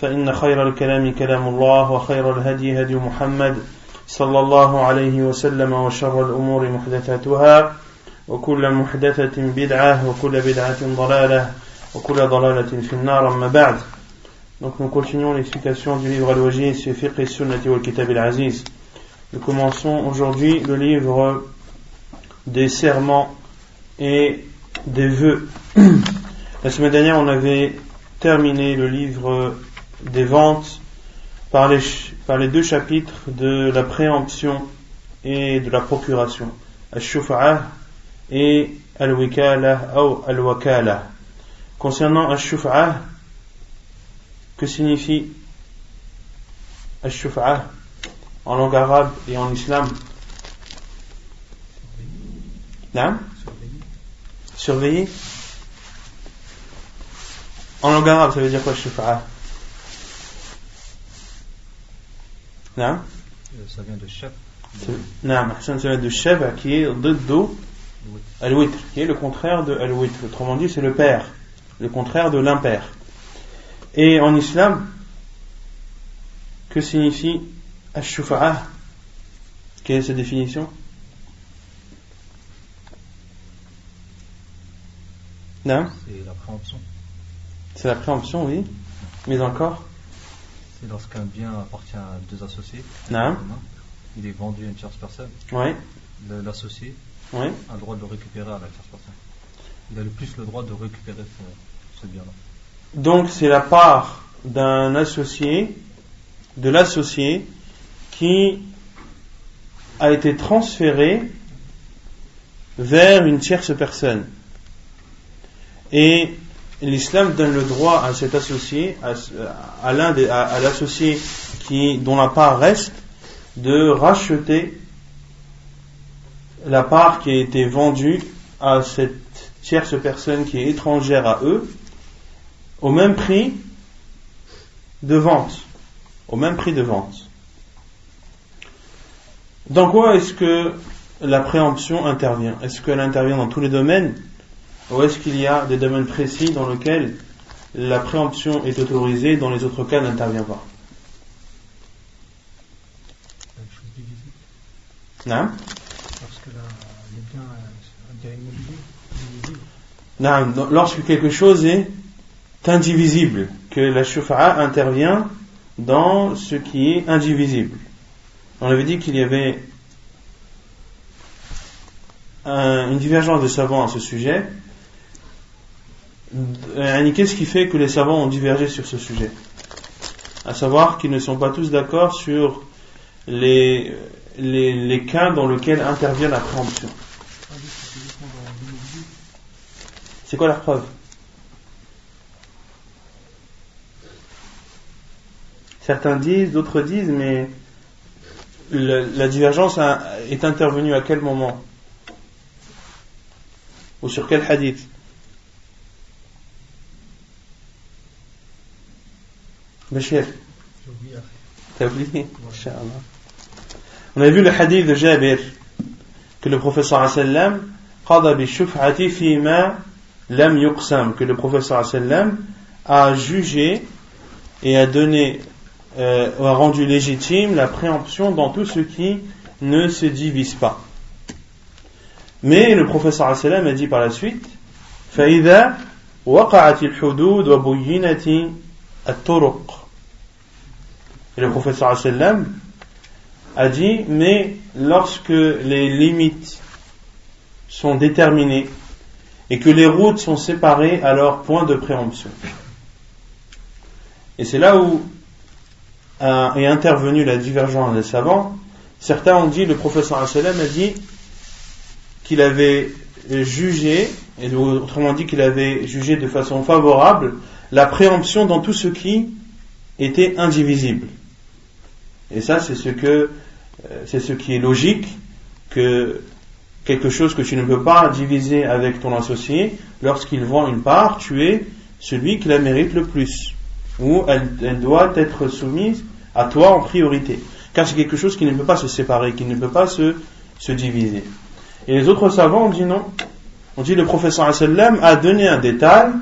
فإن خير الكلام كلام الله وخير الهدي هدي محمد صلى الله عليه وسلم وشر الأمور محدثاتها وكل محدثة بدعة وكل بدعة ضلالة وكل ضلالة في النار أما بعد Donc nous continuons l'explication du livre Al-Wajiz fi Fiqh Sunnati wal Kitab al-Aziz. Nous commençons aujourd'hui le livre des serments et des vœux. La semaine dernière, on avait terminé le livre des ventes par les, par les deux chapitres de la préemption et de la procuration. Al-Shufa'ah et Al-Wikala ou Al-Wakala. Concernant Al-Shufa'ah, que signifie Al-Shufa'ah en langue arabe et en islam? Surveiller. En langue arabe, ça veut dire quoi Al-Shufa'ah Non? Ça vient de chef. Non, ça vient de chef qui est Al-Witr, qui est le contraire de Al-Witr. Autrement dit, c'est le père, le contraire de l'impair. Et en islam, que signifie Ash-Shufa'ah Quelle est sa définition? Non? C'est la préemption. C'est la préemption, oui. Mais encore? Lorsqu'un bien appartient à deux associés. Non. Il est vendu à une tierce personne. L'associé a le droit de le récupérer à la tierce personne. Il a le plus le droit de récupérer ce, ce bien-là. Donc c'est la part d'un associé, de l'associé, qui a été transféré vers une tierce personne. Et l'islam donne le droit à cet associé, à, à l'associé dont la part reste, de racheter la part qui a été vendue à cette tierce personne qui est étrangère à eux, au même prix de vente. Au même prix de vente. Dans quoi est-ce que la préemption intervient? Est-ce qu'elle intervient dans tous les domaines? Ou est-ce qu'il y a des domaines précis dans lesquels la préemption est autorisée, dans les autres cas n'intervient pas. Non. Non, lorsque quelque chose est indivisible, que la shufa'a intervient dans ce qui est indivisible. On avait dit qu'il y avait un- une divergence des savants à ce sujet. Euh, Qu'est-ce qui fait que les savants ont divergé sur ce sujet? À savoir qu'ils ne sont pas tous d'accord sur les, cas dans lesquels intervient la préemption. C'est quoi la preuve? Certains disent, d'autres disent, mais la divergence est intervenue à quel moment? Ou sur quel hadith? Bachir, J'ai oublié après. t'as oublié Inch'Allah. On a vu le hadith de Jabir que le professeur sallam qada bi shuf'ati fi ma lam yuqsam que le professeur sallam a jugé et a donné euh, a rendu légitime la préemption dans tout ce qui ne se divise pas. Mais le professeur sallam a dit par la suite فإذا وقعت الحدود وبينت الطرق et le professeur sallam a dit, mais lorsque les limites sont déterminées et que les routes sont séparées leur point de préemption. Et c'est là où est intervenue la divergence des savants. Certains ont dit, le professeur sallam a dit qu'il avait jugé, et autrement dit qu'il avait jugé de façon favorable, la préemption dans tout ce qui était indivisible. Et ça, c'est ce que, euh, c'est ce qui est logique, que quelque chose que tu ne peux pas diviser avec ton associé, lorsqu'il vend une part, tu es celui qui la mérite le plus. Ou elle, doit être soumise à toi en priorité. Car c'est quelque chose qui ne peut pas se séparer, qui ne peut pas se, se diviser. Et les autres savants ont dit non. On dit le professeur a donné un détail,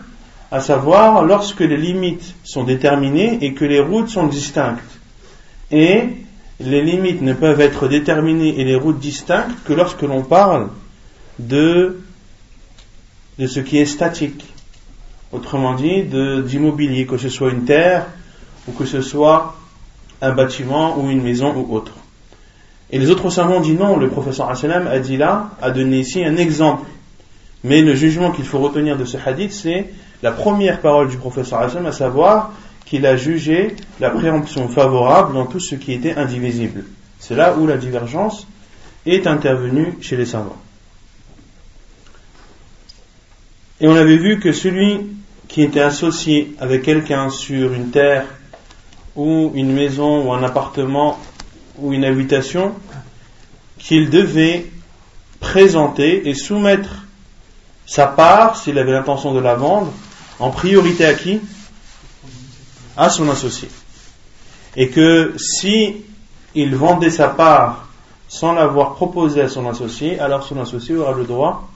à savoir lorsque les limites sont déterminées et que les routes sont distinctes. Et les limites ne peuvent être déterminées et les routes distinctes que lorsque l'on parle de, de ce qui est statique. Autrement dit, d'immobilier, que ce soit une terre ou que ce soit un bâtiment ou une maison ou autre. Et les autres savants ont dit non, le professeur a dit là, a donné ici un exemple. Mais le jugement qu'il faut retenir de ce hadith, c'est la première parole du professeur à savoir qu'il a jugé la préemption favorable dans tout ce qui était indivisible. C'est là où la divergence est intervenue chez les savants. Et on avait vu que celui qui était associé avec quelqu'un sur une terre ou une maison ou un appartement ou une habitation qu'il devait présenter et soumettre sa part, s'il avait l'intention de la vendre, en priorité à qui À son associé. Et que si il vendait sa part sans l'avoir proposé à son associé, alors son associé aura le droit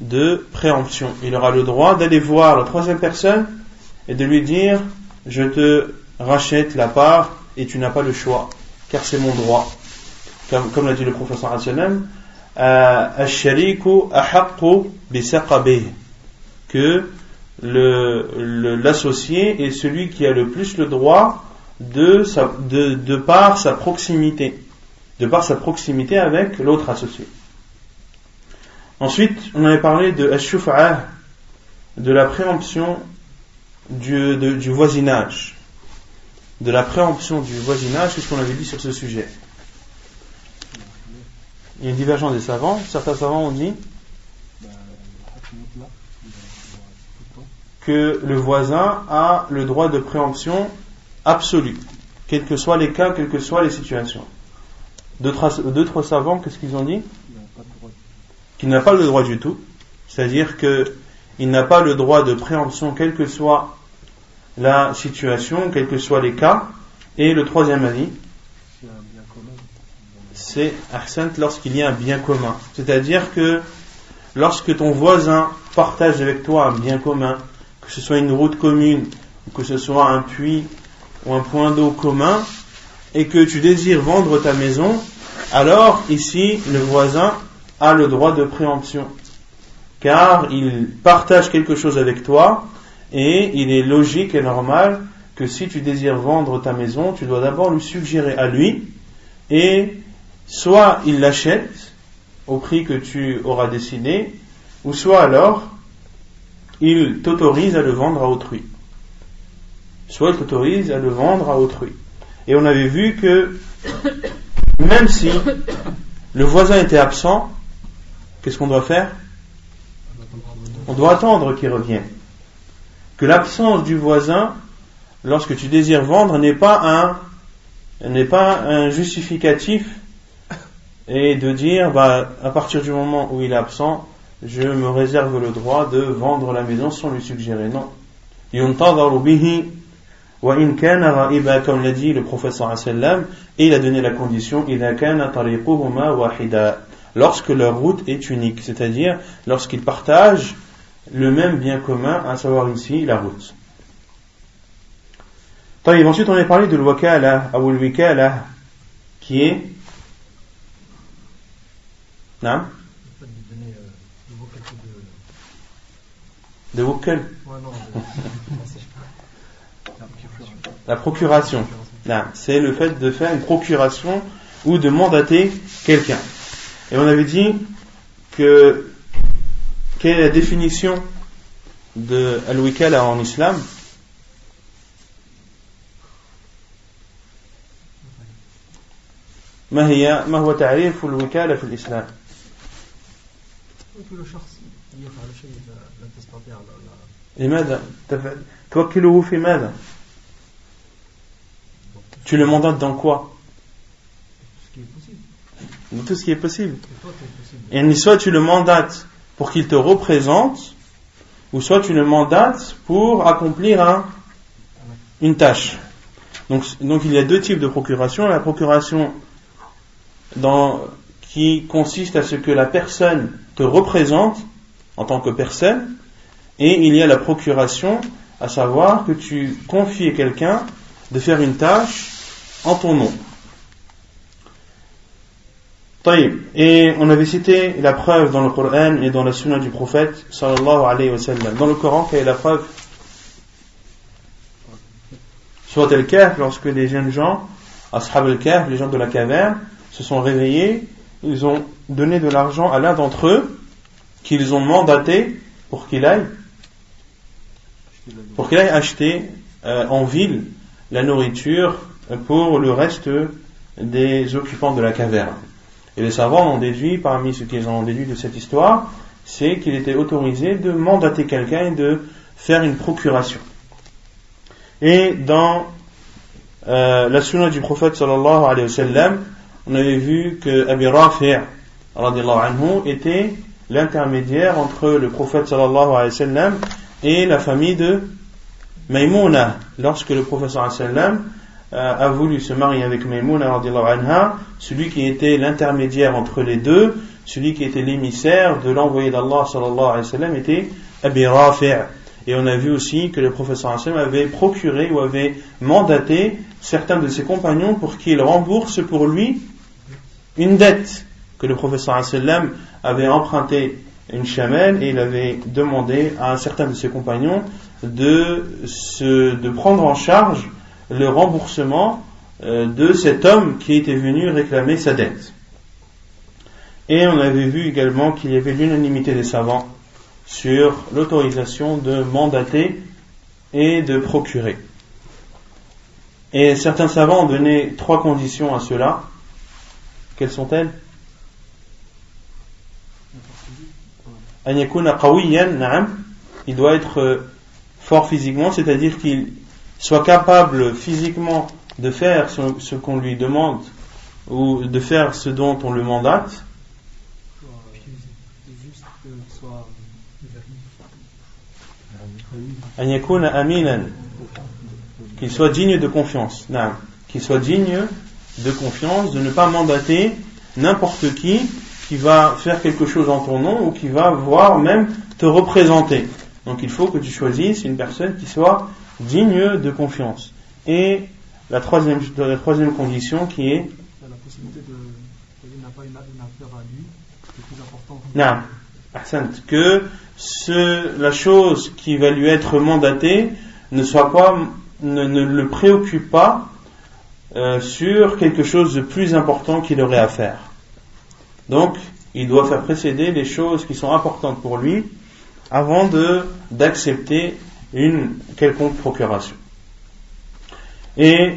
de préemption. Il aura le droit d'aller voir la troisième personne et de lui dire je te rachète la part et tu n'as pas le choix car c'est mon droit. Comme, l'a dit le professeur euh, que l'associé est celui qui a le plus le droit de, de, par sa proximité, de par sa proximité avec l'autre associé. Ensuite, on avait parlé de de la préemption du, du voisinage de la préemption du voisinage, qu'est-ce qu'on avait dit sur ce sujet Il y a une divergence des savants. Certains savants ont dit que le voisin a le droit de préemption absolu, quels que soient les cas, quelles que soient les situations. D'autres savants, qu'est-ce qu'ils ont dit? Qu'il n'a pas le droit du tout, c'est-à-dire qu'il n'a pas le droit de préemption, quel que soit la situation, quels que soient les cas. Et le troisième avis, c'est lorsqu'il y a un bien commun. C'est-à-dire que lorsque ton voisin partage avec toi un bien commun, que ce soit une route commune, que ce soit un puits ou un point d'eau commun, et que tu désires vendre ta maison, alors ici le voisin a le droit de préemption. Car il partage quelque chose avec toi, et il est logique et normal que si tu désires vendre ta maison, tu dois d'abord lui suggérer à lui, et soit il l'achète au prix que tu auras décidé, ou soit alors il t'autorise à le vendre à autrui. Soit il t'autorise à le vendre à autrui. Et on avait vu que même si le voisin était absent, qu'est-ce qu'on doit faire? On doit attendre qu'il revienne que l'absence du voisin, lorsque tu désires vendre, n'est pas un, n'est pas un justificatif et de dire, bah, à partir du moment où il est absent, je me réserve le droit de vendre la maison sans lui suggérer. Non. comme l'a dit le professeur et il a donné la condition lorsque leur route est unique, c'est-à-dire lorsqu'ils partagent le même bien commun, à savoir ici la route. ensuite on a parlé de l'wakala, ou l'wikala, qui est non De wokal La procuration. Là, C'est le fait de faire une procuration ou de mandater quelqu'un. Et on avait dit que quelle est la définition de al-wikala en islam ما هي ما هو تعريف الوكالة في الإسلام؟ كل شخص يفعل شيء لا تستطيع لماذا؟ توكله في ماذا؟ Tu le mandates dans quoi Dans tout ce qui est possible. Et soit tu le mandates pour qu'il te représente, ou soit tu le mandates pour accomplir un, une tâche. Donc, donc il y a deux types de procuration. La procuration dans, qui consiste à ce que la personne te représente en tant que personne, et il y a la procuration, à savoir que tu confies à quelqu'un de faire une tâche en ton nom. Et on avait cité la preuve dans le Coran et dans la sunna du prophète sallallahu alayhi wa. Dans le Coran, quelle est la preuve? Soit le kahf, lorsque les jeunes gens, ashab al-kahf, les gens de la caverne, se sont réveillés, ils ont donné de l'argent à l'un d'entre eux, qu'ils ont mandaté pour qu'il aille, pour qu'il aille acheter euh, en ville la nourriture pour le reste des occupants de la caverne. Et les savants ont déduit, parmi ce qu'ils ont déduit de cette histoire, c'est qu'il était autorisé de mandater quelqu'un et de faire une procuration. Et dans euh, la sunna du prophète sallallahu alayhi wa sallam, on avait vu que Abi Rafi' anhu était l'intermédiaire entre le prophète sallallahu alayhi wa sallam et la famille de Maïmouna. Lorsque le wa sallam euh, a voulu se marier avec Maïmouna anha, celui qui était l'intermédiaire entre les deux, celui qui était l'émissaire de l'envoyé d'Allah sallallahu alayhi wa sallam était Abi Rafi'. Et on a vu aussi que le professeur Hassan avait procuré ou avait mandaté certains de ses compagnons pour qu'ils remboursent pour lui une dette que le professeur Hassan avait emprunté une chamelle et il avait demandé à un certain de ses compagnons de, se, de prendre en charge le remboursement euh, de cet homme qui était venu réclamer sa dette. Et on avait vu également qu'il y avait l'unanimité des savants sur l'autorisation de mandater et de procurer. Et certains savants ont donné trois conditions à cela. Quelles sont-elles? Il doit être euh, fort physiquement, c'est-à-dire qu'il soit capable physiquement de faire ce, qu'on lui demande ou de faire ce dont on le mandate. Qu'il soit digne de confiance. Qu'il soit digne de confiance, de ne pas mandater n'importe qui qui va faire quelque chose en ton nom ou qui va voir même te représenter. Donc il faut que tu choisisses une personne qui soit digne de confiance. Et la troisième, la troisième condition qui est la possibilité de n'a pas une, affaire à lui, c'est plus important. Non, que ce, la chose qui va lui être mandatée ne soit pas, ne, ne le préoccupe pas euh, sur quelque chose de plus important qu'il aurait à faire. Donc, il doit faire précéder les choses qui sont importantes pour lui avant d'accepter une quelconque procuration. Et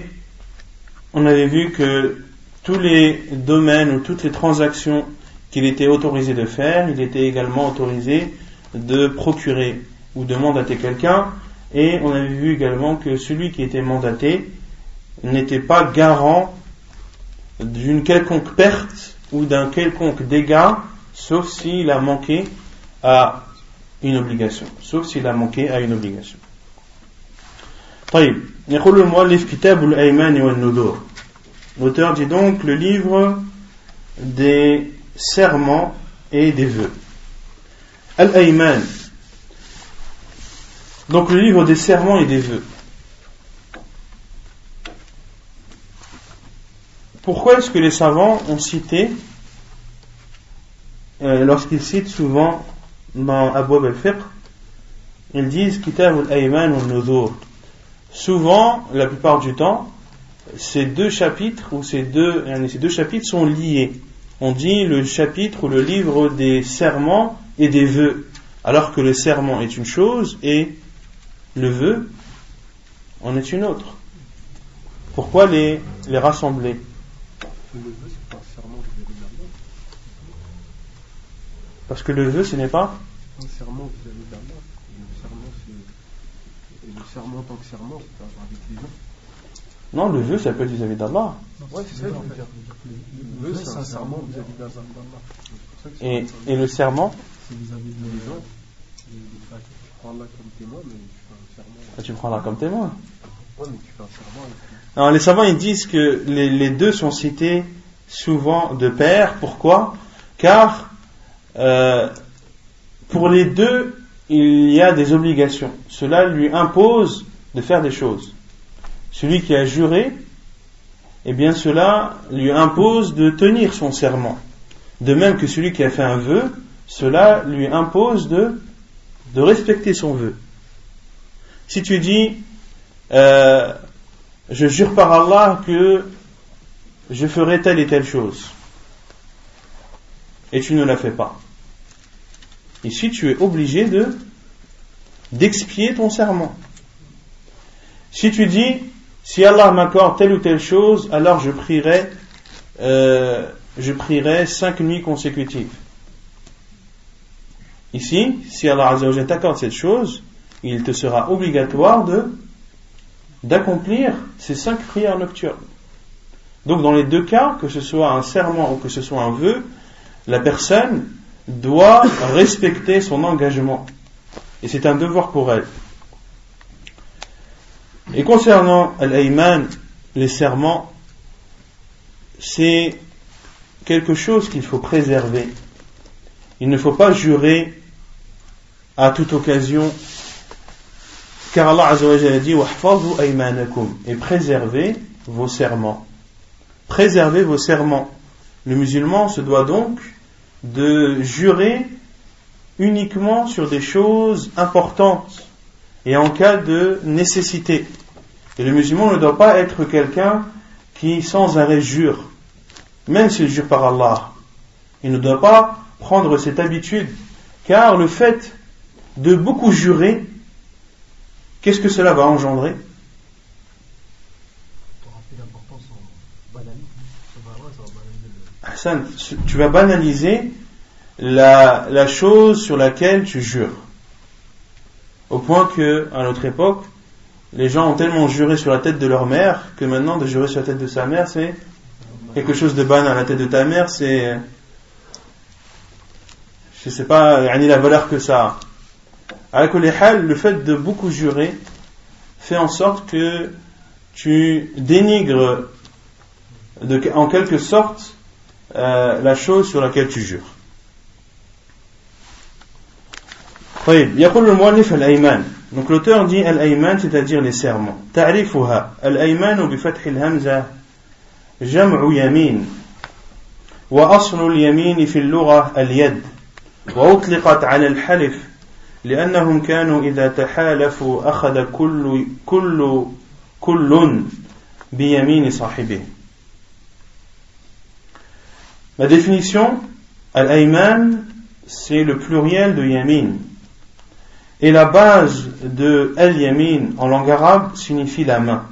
on avait vu que tous les domaines ou toutes les transactions qu'il était autorisé de faire, il était également autorisé de procurer ou de mandater quelqu'un. Et on avait vu également que celui qui était mandaté n'était pas garant d'une quelconque perte ou d'un quelconque dégât, sauf s'il a manqué à une obligation, sauf s'il a manqué à une obligation. L'auteur dit donc le livre des serments et des vœux. Al-Ayman. Donc le livre des serments et des vœux. Pourquoi est-ce que les savants ont cité, euh, lorsqu'ils citent souvent dans Abu al-Fiqh, ils disent Kitab al-Ayman al-Nuzur. Souvent, la plupart du temps, ces deux chapitres ou ces deux, ces deux chapitres sont liés. On dit le chapitre ou le livre des serments et des vœux, alors que le serment est une chose et le vœu en est une autre. Pourquoi les rassembler? Parce que le vœu, ce n'est pas un serment vis-à-vis d'Allah. Le serment, c'est. Le serment en tant que serment, c'est avec les gens. Non, le vœu, ça peut être vis-à-vis d'Allah. Oui, c'est ça que je veux dire. Le vœu, c'est un serment vis-à-vis d'Allah. Et, et le serment C'est vis-à-vis de les gens. Tu prends Allah comme témoin, mais tu fais un serment. Ah, tu prends Allah comme témoin. Alors, les savants ils disent que les, les, deux sont cités souvent de pair. Pourquoi? Car euh, pour les deux, il y a des obligations. Cela lui impose de faire des choses. Celui qui a juré, eh bien cela lui impose de tenir son serment. De même que celui qui a fait un vœu, cela lui impose de, de respecter son vœu. Si tu dis, euh, je jure par Allah que je ferai telle et telle chose, et tu ne la fais pas, Ici, tu es obligé de d'expier ton serment. Si tu dis, si Allah m'accorde telle ou telle chose, alors je prierai, euh, je prierai cinq nuits consécutives. Ici, si Allah t'accorde cette chose, il te sera obligatoire de d'accomplir ces cinq prières nocturnes. Donc dans les deux cas, que ce soit un serment ou que ce soit un vœu, la personne doit respecter son engagement. Et c'est un devoir pour elle. Et concernant l'ayman, les serments, c'est quelque chose qu'il faut préserver. Il ne faut pas jurer à toute occasion, car Allah a dit et préservez vos serments. Préservez vos serments. Le musulman se doit donc de jurer uniquement sur des choses importantes et en cas de nécessité. Et le musulman ne doit pas être quelqu'un qui sans arrêt jure, même s'il jure par Allah. Il ne doit pas prendre cette habitude, car le fait de beaucoup jurer, qu'est-ce que cela va engendrer? Tu vas banaliser la, la, chose sur laquelle tu jures. Au point que, à notre époque, les gens ont tellement juré sur la tête de leur mère que maintenant de jurer sur la tête de sa mère, c'est quelque chose de banal. La tête de ta mère, c'est, je sais pas, il a la valeur que ça a. le fait de beaucoup jurer fait en sorte que tu dénigres de, en quelque sorte euh, la chose sur laquelle tu jures. طيب يقول المؤلف الأيمان donc l'auteur dit الأيمان c'est-à-dire les serments تعريفها الأيمان بفتح الهمزة جمع يمين وأصل اليمين في اللغة اليد وأطلقت على الحلف لأنهم كانوا إذا تحالفوا أخذ كل كل كل بيمين صاحبه La définition, al-ayman, c'est le pluriel de yamin. Et la base de al-yamin en langue arabe signifie la main.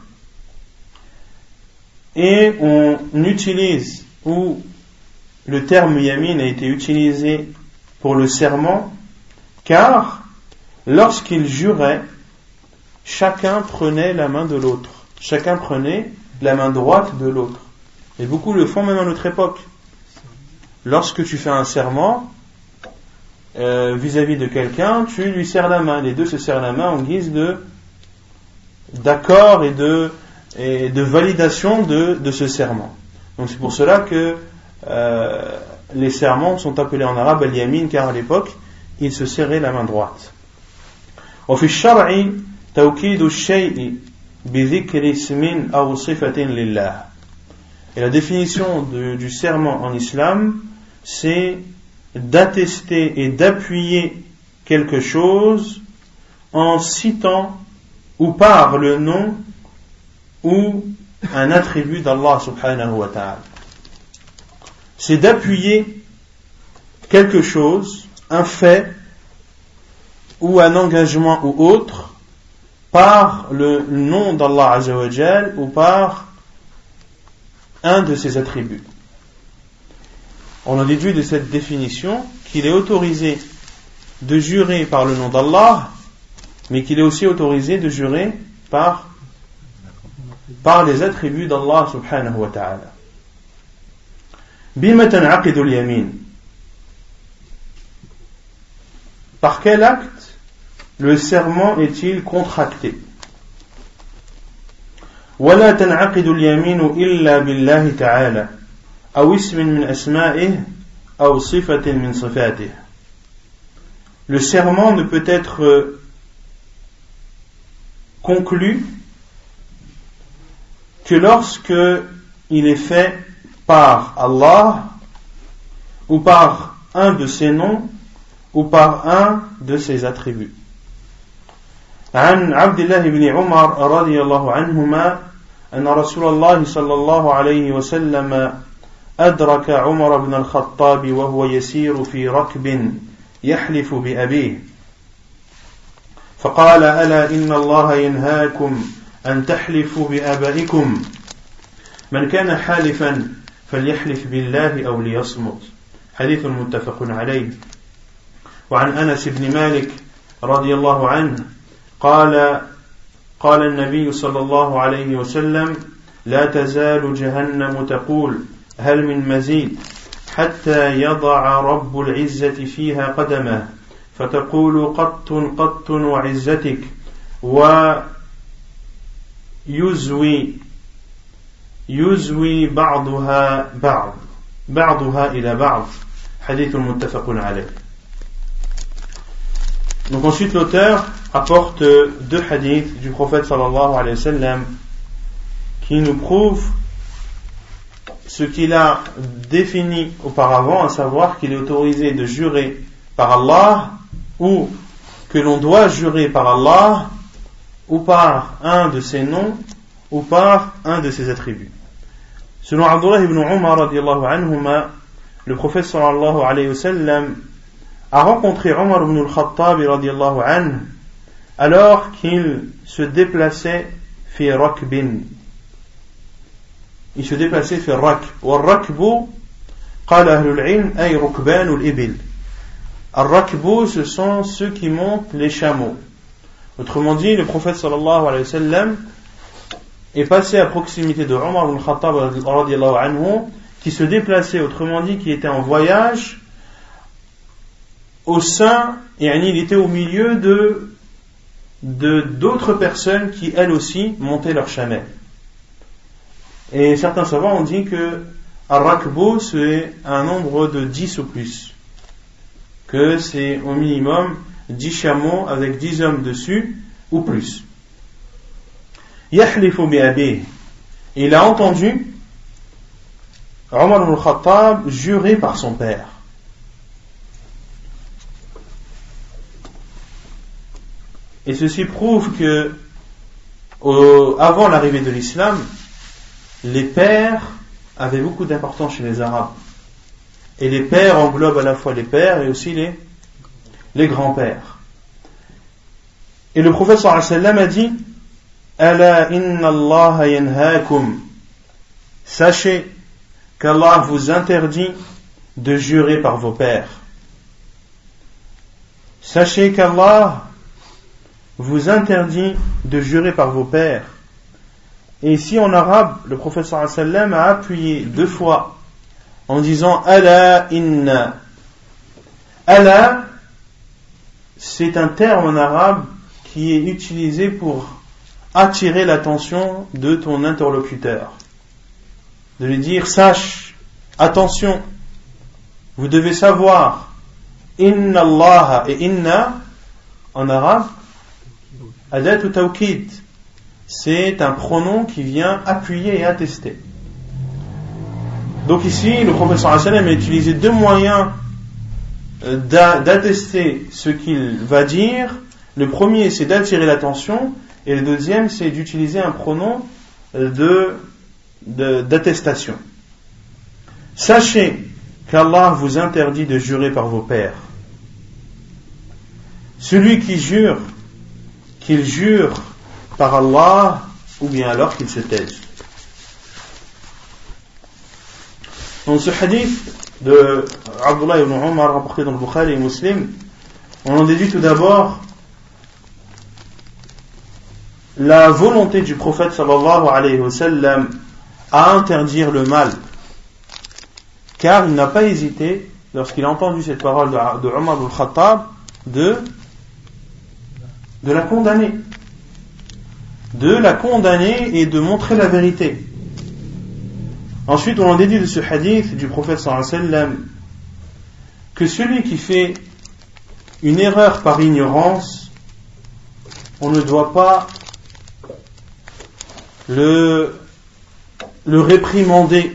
Et on utilise, ou le terme yamin a été utilisé pour le serment, car lorsqu'il jurait, chacun prenait la main de l'autre. Chacun prenait la main droite de l'autre. Et beaucoup le font même à notre époque lorsque tu fais un serment euh, vis-à-vis de quelqu'un, tu lui serres la main. Les deux se serrent la main en guise de d'accord et de, de validation de, de ce serment. Donc c'est pour cela que euh, les serments sont appelés en arabe al-yamin car à l'époque ils se serraient la main droite. وفي الشرع توكيد الشيء بذكر اسم أو صفة لله. Et la définition de, du serment en islam, c'est d'attester et d'appuyer quelque chose en citant ou par le nom ou un attribut d'Allah subhanahu wa ta'ala. C'est d'appuyer quelque chose, un fait, ou un engagement ou autre, par le nom d'Allah azawajal ou par un de ses attributs. On a déduit de cette définition qu'il est autorisé de jurer par le nom d'Allah, mais qu'il est aussi autorisé de jurer par, par les attributs d'Allah subhanahu wa ta'ala. Par quel acte le serment est-il contracté ولا تنعقد اليمين إلا بالله تعالى أو اسم من أسمائه أو صفة من صفاته Le serment ne peut être conclu que lorsque il est fait par Allah ou par un de ses noms ou par un de ses attributs. عن عبد الله بن عمر رضي الله عنهما أن رسول الله صلى الله عليه وسلم أدرك عمر بن الخطاب وهو يسير في ركب يحلف بأبيه فقال ألا إن الله ينهاكم أن تحلفوا بآبائكم من كان حالفا فليحلف بالله أو ليصمت حديث متفق عليه وعن أنس بن مالك رضي الله عنه قال قال النبي صلى الله عليه وسلم لا تزال جهنم تقول هل من مزيد؟ حتى يضع رب العزة فيها قدمه فتقول قط قط وعزتك ويزوي يزوي بعضها بعض بعضها إلى بعض. حديث متفق عليه. Donc ensuite l'auteur apporte deux hadiths du prophète sallallahu alayhi wa sallam qui nous prouvent ce qu'il a défini auparavant, à savoir qu'il est autorisé de jurer par Allah ou que l'on doit jurer par Allah ou par un de ses noms ou par un de ses attributs. Selon Abdullah ibn Umar anhuma, le prophète sallallahu alayhi wa sallam a rencontré Omar ibn al-Khattab anhu alors qu'il se déplaçait fi rakbin. Il se déplaçait fi rak. والركب قال أهل العلم أي ركبان الإبل. الركب ce sont ceux qui montent les chameaux. Autrement dit, le prophète sallallahu alayhi wa sallam est passé à proximité de Omar ibn al-Khattab anhu qui se déplaçait, autrement dit, qui était en voyage au sein, et il était au milieu de d'autres personnes qui elles aussi montaient leur chamelle. Et certains savants ont dit que Ar-Rakbo c'est un nombre de 10 ou plus. Que c'est au minimum 10 chameaux avec 10 hommes dessus ou plus. Yahlifu Il a entendu Omar ibn khattab jurer par son père. Et ceci prouve que, avant l'arrivée de l'islam, les pères avaient beaucoup d'importance chez les Arabes. Et les pères englobent à la fois les pères et aussi les, les grands-pères. Et le prophète sallam a dit Ala inna Allah. Sachez qu'Allah vous interdit de jurer par vos pères. Sachez qu'Allah vous interdit de jurer par vos pères. Et ici en arabe, le professeur sallam a appuyé deux fois en disant Allah inna. Allah, c'est un terme en arabe qui est utilisé pour attirer l'attention de ton interlocuteur. De lui dire sache, attention, vous devez savoir, inna Allah et inna en arabe Adat ou tawkid, c'est un pronom qui vient appuyer et attester. Donc ici, le professeur a utilisé deux moyens euh, d'attester ce qu'il va dire. Le premier, c'est d'attirer l'attention, et le deuxième, c'est d'utiliser un pronom euh, de- d'attestation. Sachez qu'Allah vous interdit de jurer par vos pères. Celui qui jure, qu'il jure par Allah, ou bien alors qu'il se taise. Dans ce hadith de Abdullah ibn Omar rapporté dans le Bukhari et Muslim, on en déduit tout d'abord la volonté du prophète sallallahu alayhi wa sallam à interdire le mal. Car il n'a pas hésité, lorsqu'il a entendu cette parole de, de Omar ibn Khattab, de, de la condamner. De la condamner et de montrer la vérité. Ensuite, on en déduit de ce hadith du prophète sallam que celui qui fait une erreur par ignorance, on ne doit pas le, le réprimander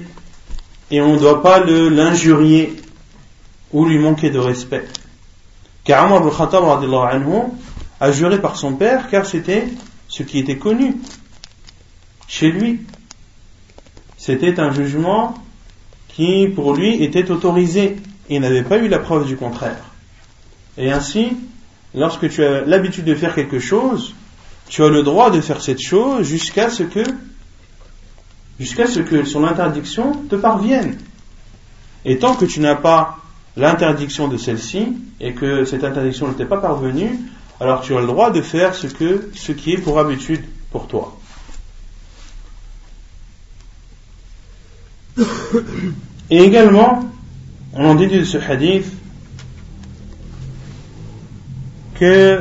et on ne doit pas l'injurier ou lui manquer de respect. Car Omar ibn Khattab a juré par son père car c'était ce qui était connu chez lui. C'était un jugement qui pour lui était autorisé et n'avait pas eu la preuve du contraire. Et ainsi, lorsque tu as l'habitude de faire quelque chose, tu as le droit de faire cette chose jusqu'à ce que jusqu'à ce que son interdiction te parvienne. Et tant que tu n'as pas l'interdiction de celle-ci et que cette interdiction ne t'est pas parvenue, alors tu as le droit de faire ce qui est pour habitude pour toi. Et également, on en déduit de ce hadith que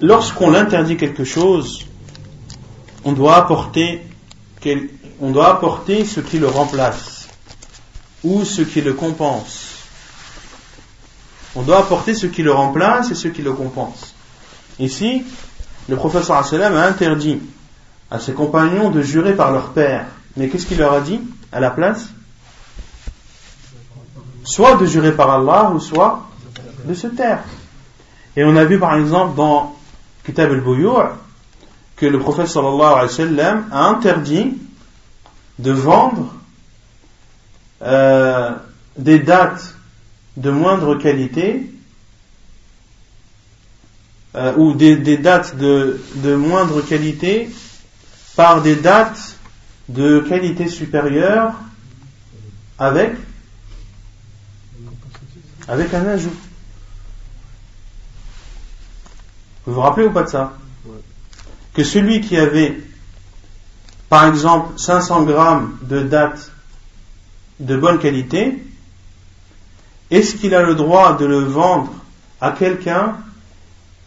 lorsqu'on interdit quelque chose, on doit apporter ce qui le remplace ou ce qui le compense. On doit apporter ce qui le remplace et ce qui le compense. Ici, le professeur a interdit à ses compagnons de jurer par leur père. Mais qu'est-ce qu'il leur a dit à la place? Soit de jurer par Allah ou soit de se taire. Et on a vu par exemple dans Kitab al-Buyur que le prophète sallallahu alayhi wa sallam a interdit de vendre euh, des dates de moindre qualité euh, ou des, des dates de, de, moindre qualité par des dates de qualité supérieure avec avec un ajout. Vous vous rappelez ou pas de ça? Que celui qui avait, par exemple, 500 grammes de dates de bonne qualité, est-ce qu'il a le droit de le vendre à quelqu'un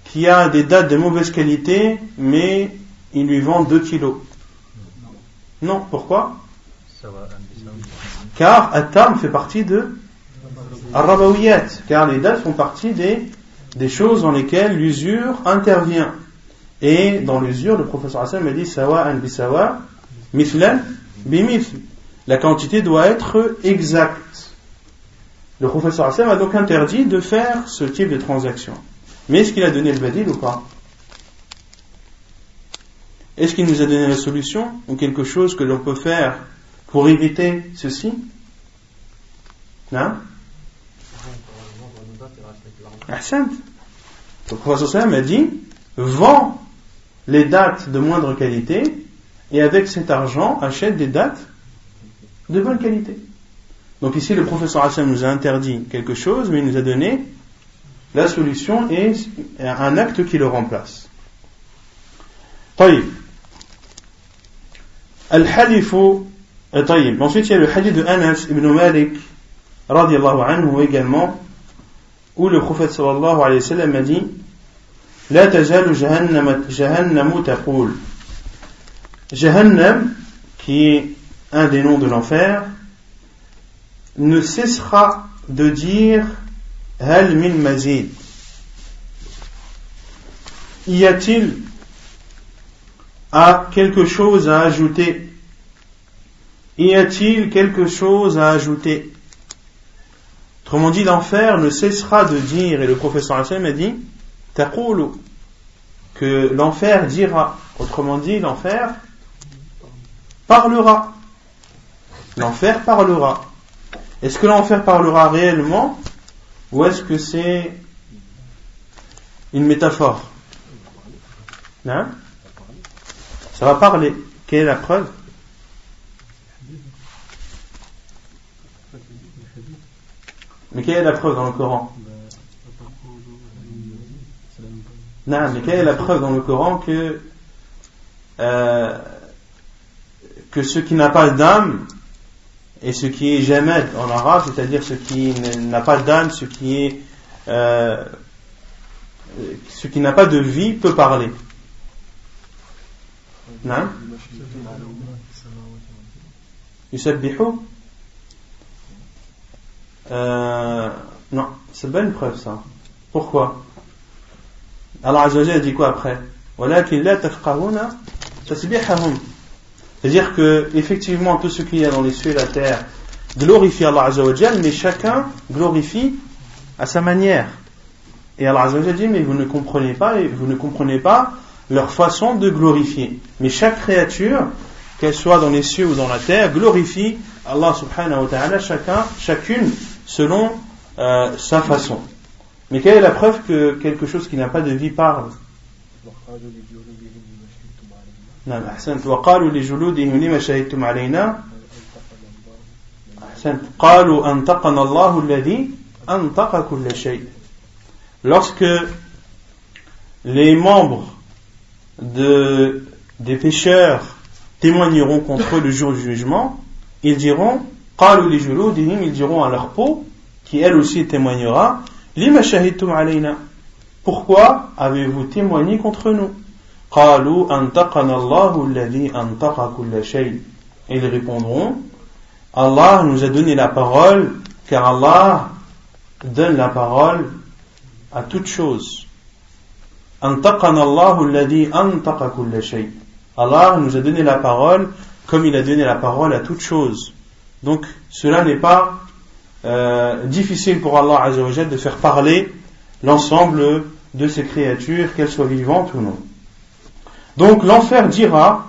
qui a des dates de mauvaise qualité, mais il lui vend 2 kilos? Non, pourquoi? Car Atam fait partie de Arabawiyat, car les dates font partie des, des choses dans lesquelles l'usure intervient. Et dans l'usure, le professeur Hassan m'a dit Sawa an bisawa, mithlan. La quantité doit être exacte. Le professeur Hassan a donc interdit de faire ce type de transaction. Mais est-ce qu'il a donné le badil ou pas? Est-ce qu'il nous a donné la solution ou quelque chose que l'on peut faire pour éviter ceci? Non? Ahsant. Le professeur m'a dit vends les dates de moindre qualité et avec cet argent achète des dates de bonne qualité. Donc ici le professeur Hassan nous a interdit quelque chose mais il nous a donné la solution et un acte qui le remplace. طيب الحلف طيب ensuite il y a le hadith de Anas ibn Malik رضي الله عنه également où le prophète sallallahu alayhi wa sallam a dit لا تزال جهنم جهنم تقول Jahannam qui est un des noms de l'enfer ne cessera de dire Hal min mazid Y a-t-il a quelque chose à ajouter? Y a-t-il quelque chose à ajouter? Autrement dit, l'enfer ne cessera de dire, et le professeur Hassan a dit, taqulu, que l'enfer dira. Autrement dit, l'enfer parlera. L'enfer parlera. Est-ce que l'enfer parlera réellement ou est-ce que c'est une métaphore? Hein? Ça va parler. Quelle est la preuve? Mais quelle est la preuve dans le Coran? Non, mais quelle est la preuve dans le Coran que euh, que ce qui n'a pas d'âme et ce qui est jamed en arabe, c'est-à-dire ce qui n'a pas d'âme, ce qui est euh, ce qui n'a pas de vie peut parler. Non euh, Non, c'est pas une preuve ça. Pourquoi? Allah Azza dit quoi après? C'est-à-dire que, effectivement, tout ce qu'il y a dans les cieux et la terre glorifie Allah Azzawajal, mais chacun glorifie à sa manière. Et Allah Azzawajal dit, mais vous ne comprenez pas, vous ne comprenez pas leur façon de glorifier. Mais chaque créature, qu'elle soit dans les cieux ou dans la terre, glorifie Allah subhanahu wa ta'ala, chacun, chacune, selon euh, sa façon. Mais quelle est la preuve que quelque chose qui n'a pas de vie parle? نعم أحسنت وقالوا لجلودهم لما شهدتم علينا أحسنت قالوا أنطقنا الله الذي أنطق كل شيء lorsque les membres de, des pécheurs témoigneront contre eux le jour du jugement ils diront قالوا لجلودهم ils diront à leur peau qui elle aussi témoignera لما شهدتم علينا pourquoi avez-vous témoigné contre nous قالوا أنطقنا الله الذي أنطق كل شيء Et ils répondront Allah nous a donné la parole car Allah donne la parole à toute chose. أنطقنا الله الذي أنطق كل شيء Allah nous a donné la parole comme il a donné la parole à toute chose. Donc cela n'est pas euh, difficile pour Allah Azzawajal de faire parler l'ensemble de ses créatures, qu'elles soient vivantes ou non. Donc l'enfer dira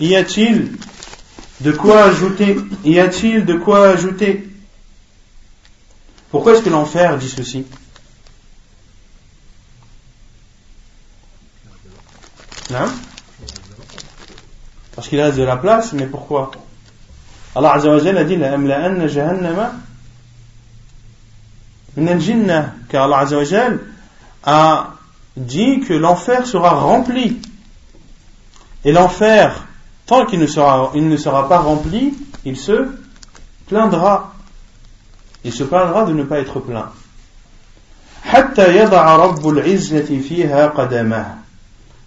y a-t-il de quoi ajouter Y a-t-il de quoi ajouter Pourquoi est-ce que l'enfer dit ceci Non Parce qu'il reste de la place, mais pourquoi Allah Azza wa a dit La amla'anna jahannama min al car Allah Azza wa a dit que l'enfer sera rempli. Et l'enfer, tant qu'il ne sera, il ne sera pas rempli, il se plaindra. Il se plaindra de ne pas être plein.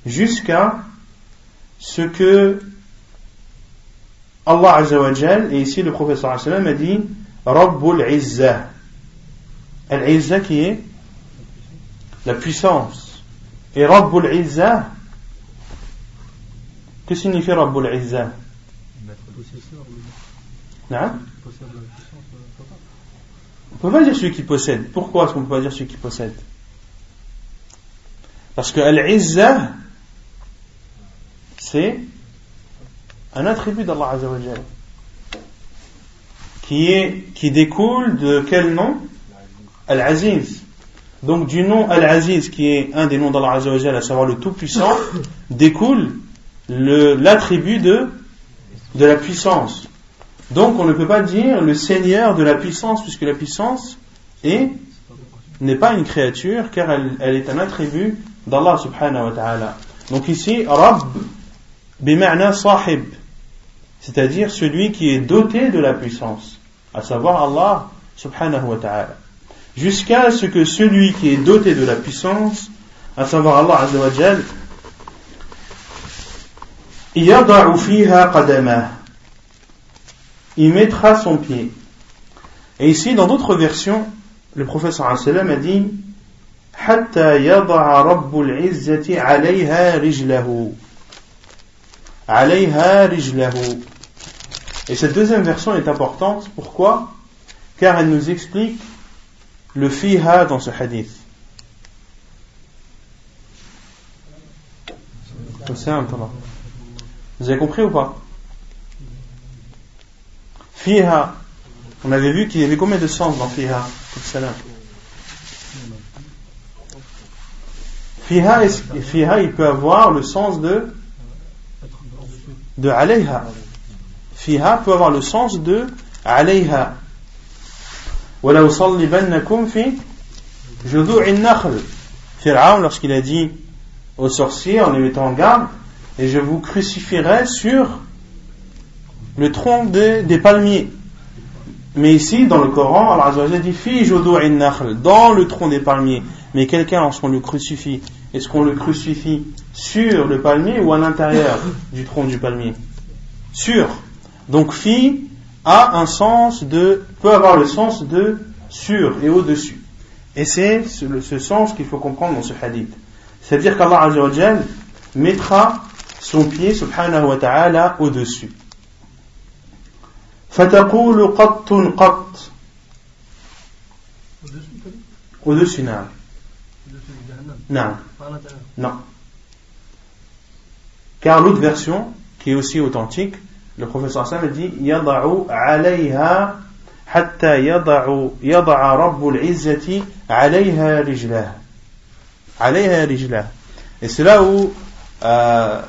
Jusqu'à ce que Allah Azzawajal, et ici le professeur a dit Rabbul Izzah. Al-Izzah qui est la puissance. Et Rabbul Izza, que signifie Rabbul Izza? Hein? On peut pas dire celui qui possède. Pourquoi est-ce qu'on peut pas dire celui qui possède? Parce que Al-Izza, c'est un attribut d'Allah Azzawajal qui, est, qui découle de quel nom? Al-Aziz. Donc du nom Al-Aziz, qui est un des noms d'Allah Azzawajal, à savoir le Tout-Puissant, découle l'attribut de, de la puissance. Donc on ne peut pas dire le Seigneur de la puissance, puisque la puissance n'est pas une créature, car elle, elle est un attribut d'Allah subhanahu wa ta'ala. Donc ici, Rabb, bima'na sahib, c'est-à-dire celui qui est doté de la puissance, à savoir Allah subhanahu wa ta'ala jusqu'à ce que celui qui est doté de la puissance, à savoir Allah Azzawajal, il mettra son pied. Et ici, dans d'autres versions, le professeur a dit حتى يضع رب العزة عليها رجله عليها رجله Et cette deuxième version est importante. Pourquoi Car elle nous explique le fiha dans ce hadith Vous avez compris ou pas? Fiha. On avait vu qu'il y avait combien de sens dans Fiha. Fiha, fiha, il peut avoir le sens de de alayha. Fiha peut avoir le sens de alayha. وَلَوْ صَلِّبَنَّكُمْ فِي جُذُوعِ النَّخْلِ Pharaon, lorsqu'il a dit aux sorciers en les mettant en garde, et je vous crucifierai sur le tronc des, des palmiers. Mais ici, dans le Coran, Allah dit Fi nakhl, dans le tronc des palmiers. Mais quelqu'un, lorsqu'on le crucifie, est-ce qu'on le crucifie sur le palmier ou à l'intérieur du tronc du palmier Sur. Donc fi a un sens de, peut avoir le sens de sur et au-dessus. Et c'est ce, ce sens qu'il faut comprendre dans ce hadith. C'est-à-dire qu'Allah mettra son pied, subhanahu wa ta'ala, au-dessus. فتقول قط قط au-dessus نعم نعم non car l'autre version qui est aussi authentique le professeur Sam dit Yada'u alayha hatta yada'u yada'a rabbul izzati alayha rijlah. Alayha rijlah. Et c'est là où euh,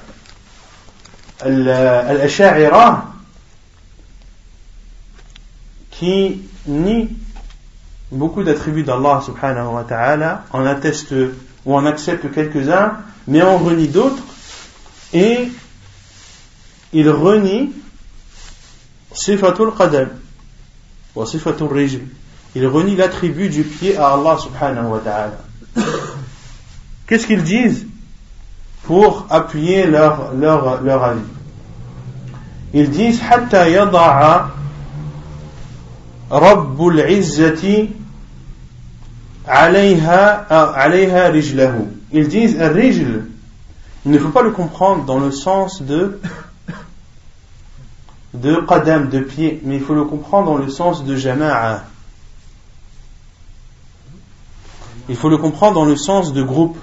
qui nie beaucoup d'attributs d'Allah subhanahu wa ta'ala, en atteste ou en accepte quelques-uns, mais en renie d'autres, et il renie sifatul qadam wa sifatul rejim. Il renie l'attribut du pied à Allah subhanahu wa ta'ala. Qu'est-ce qu'ils disent pour appuyer leur, leur, leur avis? Ils disent Hatta yada'a Rabbul izzati alayha, alayha rijlahu. Ils disent rijl. Il ne faut pas le comprendre dans le sens de de qadam, de pied, mais il faut le comprendre dans le sens de jama'a. Il faut le comprendre dans le sens de groupe.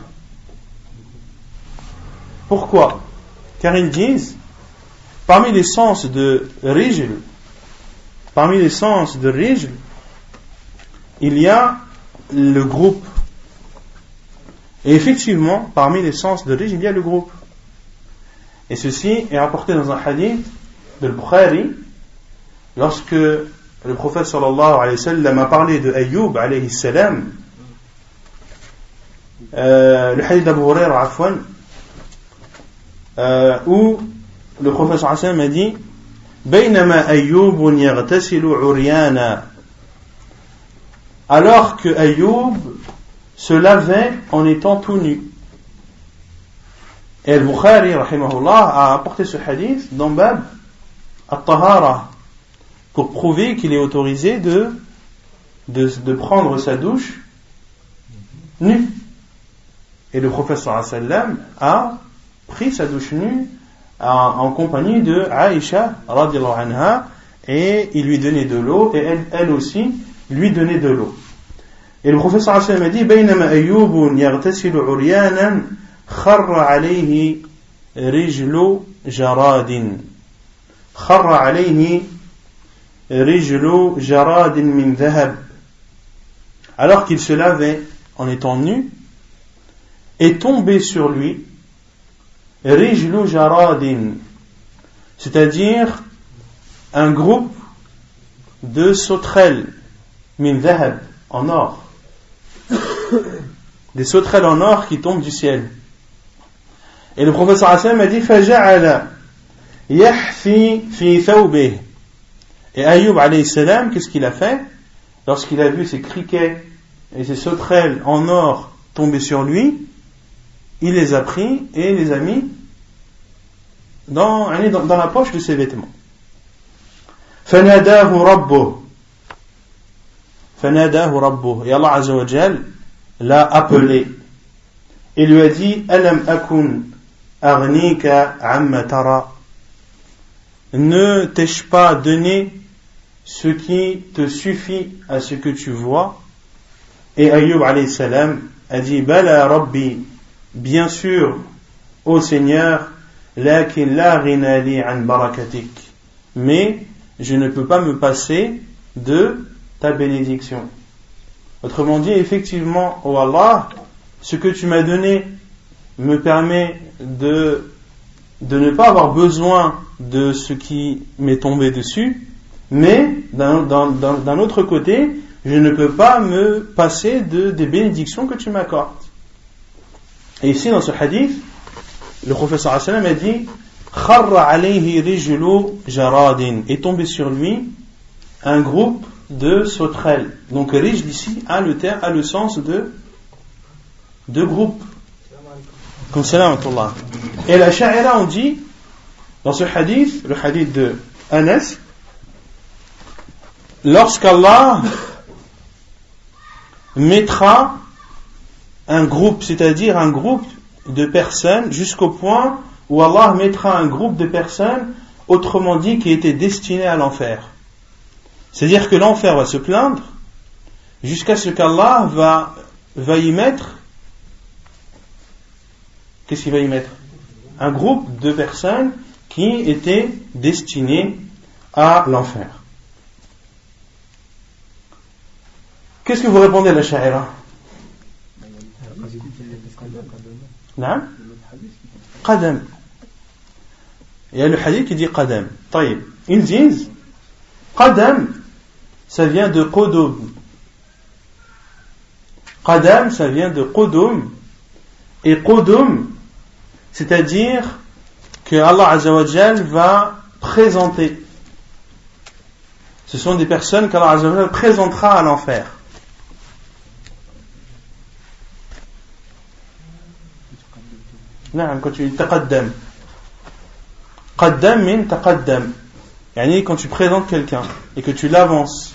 Pourquoi? Car ils disent, parmi les sens de rijl, Parmi les sens de rijl, il y a le groupe. Et effectivement, parmi les sens de rijl, il y a le groupe. Et ceci est rapporté dans un hadith de Bukhari, lorsque le prophète sallallahu alayhi wa sallam a parlé de Ayyub alayhi salam, euh, le hadith d'Abu Hurairah, afwan, euh, où le prophète sallallahu alayhi wa sallam a dit بينما أيوب يغتسل عريانا alors que Ayoub se lavait en étant tout nu. Et Al-Bukhari, rahimahullah, a apporté ce hadith dans Bab At-Tahara, pour prouver qu'il est autorisé de, de, prendre sa douche nue. Et le professeur sallam a pris sa douche nue en, compagnie de Aïcha anha et il lui donnait de l'eau et elle, elle aussi lui donnait de l'eau. Et le professeur sallam a dit « jarad » خر عليه رجل جراد خر عليه رجل جراد من ذهب alors qu'il se lavait en étant nu est tombé sur lui Rijlu Jaradin, c'est-à-dire un groupe de sauterelles, min dhahab, en or. Des sauterelles en or qui tombent du ciel. Et le professeur Hassan a dit Faja'ala yahfi fi thawbih. Et Ayyub alayhi salam, qu'est-ce qu'il a fait Lorsqu'il a vu ces criquets et ces sauterelles en or tomber sur lui, il les a pris et les a mis dans, dans, dans la poche de ses vêtements. فناداه ربه فناداه ربه et Allah Azza wa Jal l'a appelé et lui a dit ألم أكن أغنيك عما ترى ne t'ai-je pas donné ce qui te suffit à ce que tu vois? Et Ayyub a dit Bala Rabbi, bien sûr, ô Seigneur, lakin la rinali an barakatik. Mais je ne peux pas me passer de ta bénédiction. Autrement dit, effectivement, ô Allah, ce que tu m'as donné me permet de, de ne pas avoir besoin de ce qui m'est tombé dessus mais d'un autre côté je ne peux pas me passer de, des bénédictions que tu m'accordes. Et ici, dans ce hadith, le professeur sallam a dit est tombé sur lui un groupe de sauterelles. Donc rijl ici a le terme, a le sens de de groupe. Et la sha'ira on dit dans ce hadith, le hadith de Anas, lorsqu'Allah mettra un groupe, c'est-à-dire un groupe de personnes, jusqu'au point où Allah mettra un groupe de personnes, autrement dit, qui étaient destinées à l'enfer. C'est-à-dire que l'enfer va se plaindre jusqu'à ce qu'Allah va, va y mettre. Qu'est-ce qu'il va y mettre? Un groupe de personnes qui était destiné à l'enfer. Qu'est-ce que vous répondez à la Sha'ira Qadam. Il y a le hadith qui dit Qadam. Ils disent Qadam, ça vient de Qudum. Qadam, ça vient de Qudum. Et Qudum, c'est-à-dire que Allah Azzawajal va présenter. Ce sont des personnes qu'Allah Azzawajal présentera à l'enfer. Non, quand tu taqaddam. Qaddam min taqaddam. Yani quand tu présentes quelqu'un et que tu l'avances.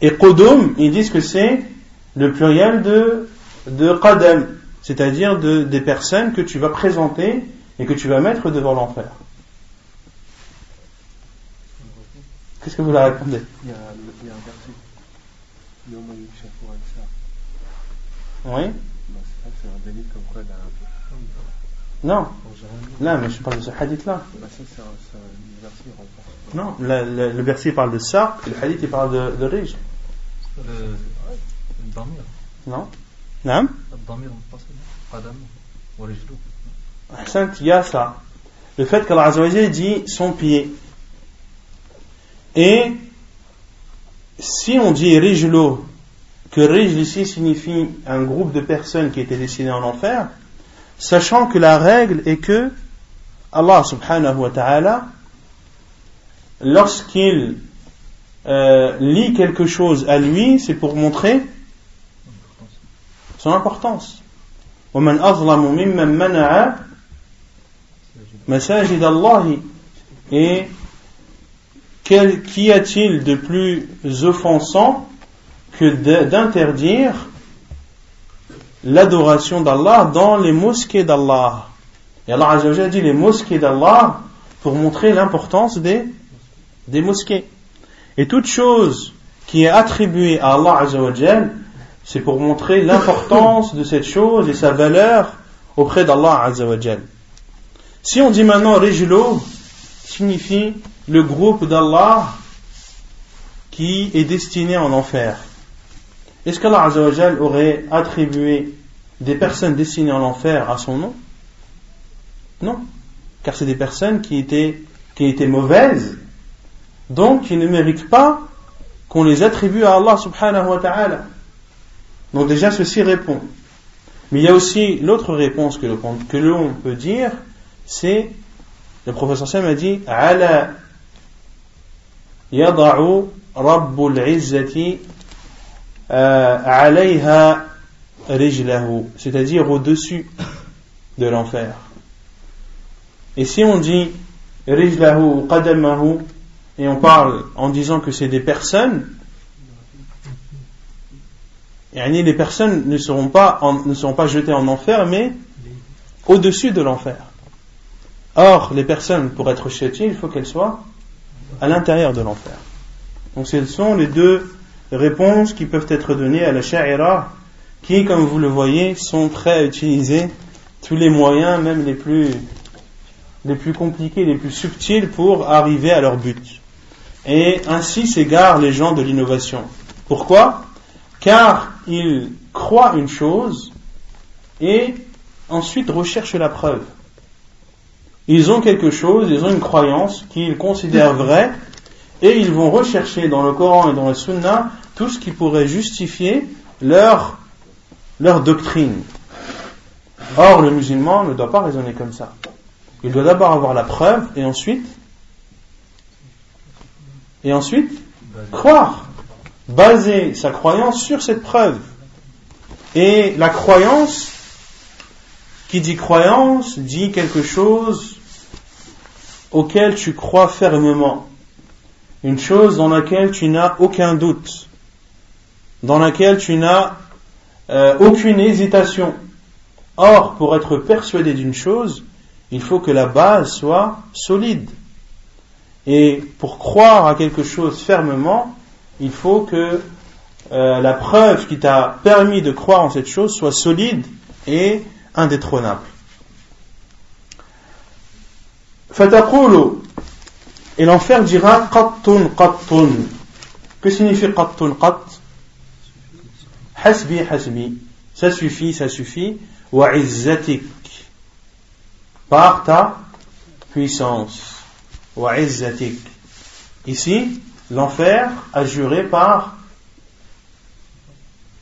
Et qudum, ils disent que c'est le pluriel de, de qadam, c'est-à-dire de, des personnes que tu vas présenter et que tu vas mettre devant l'enfer. Qu'est-ce que vous leur répondez? Il y a, il y a un verset. Oui bah, C'est un délit comme quoi la, non. Non, mais je parle de ce hadith-là. Bah, Non, le, le, verset parle de ça, le hadith il parle de, de Rij. Le damir. Non Non il y a ça. Le fait qu'Allah Azzawajal dit son pied. Et si on dit Rijlo, que Rijl ici signifie un groupe de personnes qui étaient destinées en enfer, sachant que la règle est que Allah subhanahu wa ta'ala, lorsqu'il euh, lit quelque chose à lui, c'est pour montrer son importance. ومن أظلم ممن منع Masajid Allah. Et quel, qu'y a-t-il de plus offensant que d'interdire l'adoration d'Allah dans les mosquées d'Allah? Et Allah a dit les mosquées d'Allah pour montrer l'importance des, des mosquées. Et toute chose qui est attribuée à Allah Azzawajal, c'est pour montrer l'importance de cette chose et sa valeur auprès d'Allah Azzawajal. Si on dit maintenant Rijlo, signifie le groupe d'Allah qui est destiné en enfer. Est-ce qu'Allah aurait attribué des personnes destinées en enfer à son nom? Non. Car c'est des personnes qui étaient, qui étaient mauvaises, donc qui ne méritent pas qu'on les attribue à Allah subhanahu wa ta'ala. Donc déjà ceci répond. Mais il y a aussi l'autre réponse que l'on peut dire, c'est, le professeur Sam a dit, ala yada'u rabbul izzati euh, c'est-à-dire au-dessus de l'enfer. Et si on dit rijlahu et on parle en disant que c'est des personnes, les personnes ne seront pas ne seront pas jetées en enfer, mais au-dessus de l'enfer. Or, les personnes, pour être jetées, il faut qu'elles soient à l'intérieur de l'enfer. Donc, ce sont les deux réponses qui peuvent être données à la sha'ira, qui, comme vous le voyez, sont prêts à utiliser tous les moyens, même les plus les plus compliqués, les plus subtils pour arriver à leur but. Et ainsi s'égarent les gens de l'innovation. Pourquoi? Car ils croient une chose et ensuite recherchent la preuve. Ils ont quelque chose, ils ont une croyance qu'ils considèrent vraie et ils vont rechercher dans le Coran et dans le Sunna tout ce qui pourrait justifier leur, leur doctrine. Or, le musulman ne doit pas raisonner comme ça. Il doit d'abord avoir la preuve et ensuite, et ensuite, croire. Baser sa croyance sur cette preuve. Et la croyance, qui dit croyance, dit quelque chose auquel tu crois fermement. Une chose dans laquelle tu n'as aucun doute. Dans laquelle tu n'as euh, aucune hésitation. Or, pour être persuadé d'une chose, il faut que la base soit solide. Et pour croire à quelque chose fermement, il faut que euh, la preuve qui t'a permis de croire en cette chose soit solide et indétrônable. Fataqulu, et l'enfer dira qattun qattun. Que signifie qattun qatt Hasbi hasbi. Ça suffit, ça suffit. Wa izzatik. Par ta puissance. Wa izzatik. Ici, l'enfer a juré par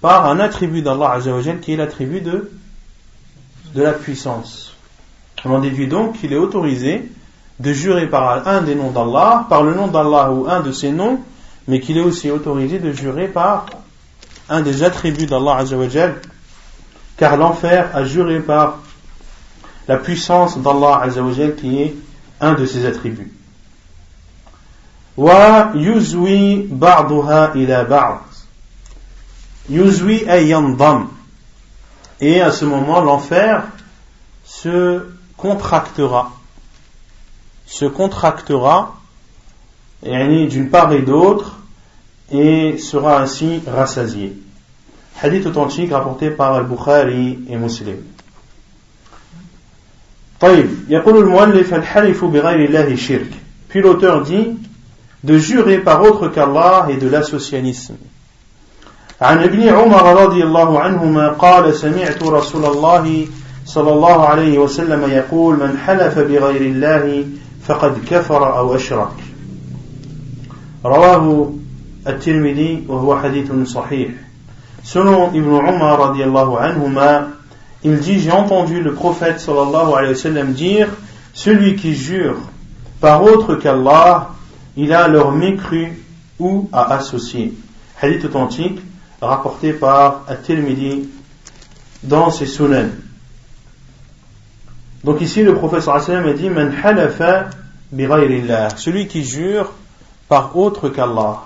par un attribut d'Allah Azzawajal qui est l'attribut de, de la puissance. On en déduit donc qu'il est autorisé de jurer par un des noms d'Allah, par le nom d'Allah ou un de ses noms, mais qu'il est aussi autorisé de jurer par un des attributs d'Allah Azzawajal, car l'enfer a juré par la puissance d'Allah Azzawajal qui est un de ses attributs. Wa yuzwi ba'duha ila ba'd. Yuzwi ayandam. Et à ce moment, l'enfer se contractera Se contractera, d'une part et d'autre, et sera ainsi rassasié. Hadith authentique rapporté par Al-Bukhari et Muslim. طيب يقول المؤلف الحلف بغير الله شرك puis l'auteur dit de jurer par autre qu'Allah et de l'associanisme عن ابن عمر رضي الله عنهما قال سمعت رسول الله صلى الله عليه وسلم يقول من حلف بغير الله فقد كفر أو أشرك رواه الترمذي وهو حديث صحيح Selon Ibn Umar radiallahu anhuma, il dit J'ai entendu le prophète sallallahu alayhi wa sallam dire Celui qui jure par autre qu'Allah, il a leur mécru ou a associé. Hadith authentique rapporté par At-Tirmidhi dans ses sunan. Donc ici le wa sallam a dit Man halafa celui qui jure par autre qu'Allah.